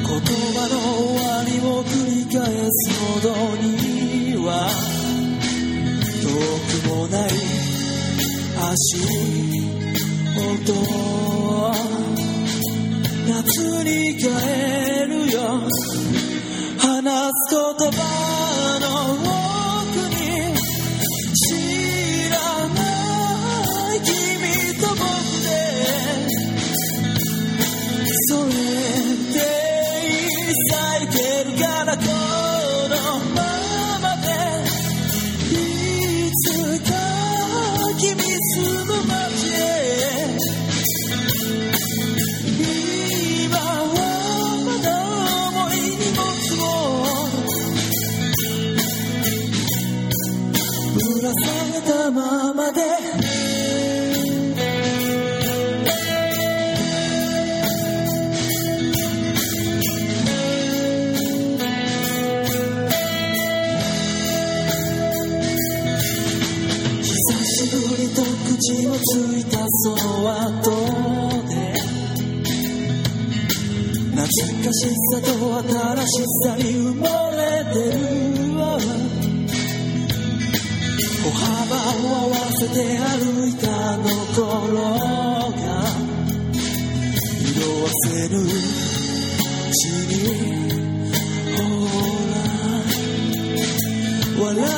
言葉の終わりを繰り返すほどには遠くもない足音夏に帰るよ。言葉かしさと新しさに埋もれてる歩幅を合わせて歩いたあの頃が色あせるうにほら。笑う。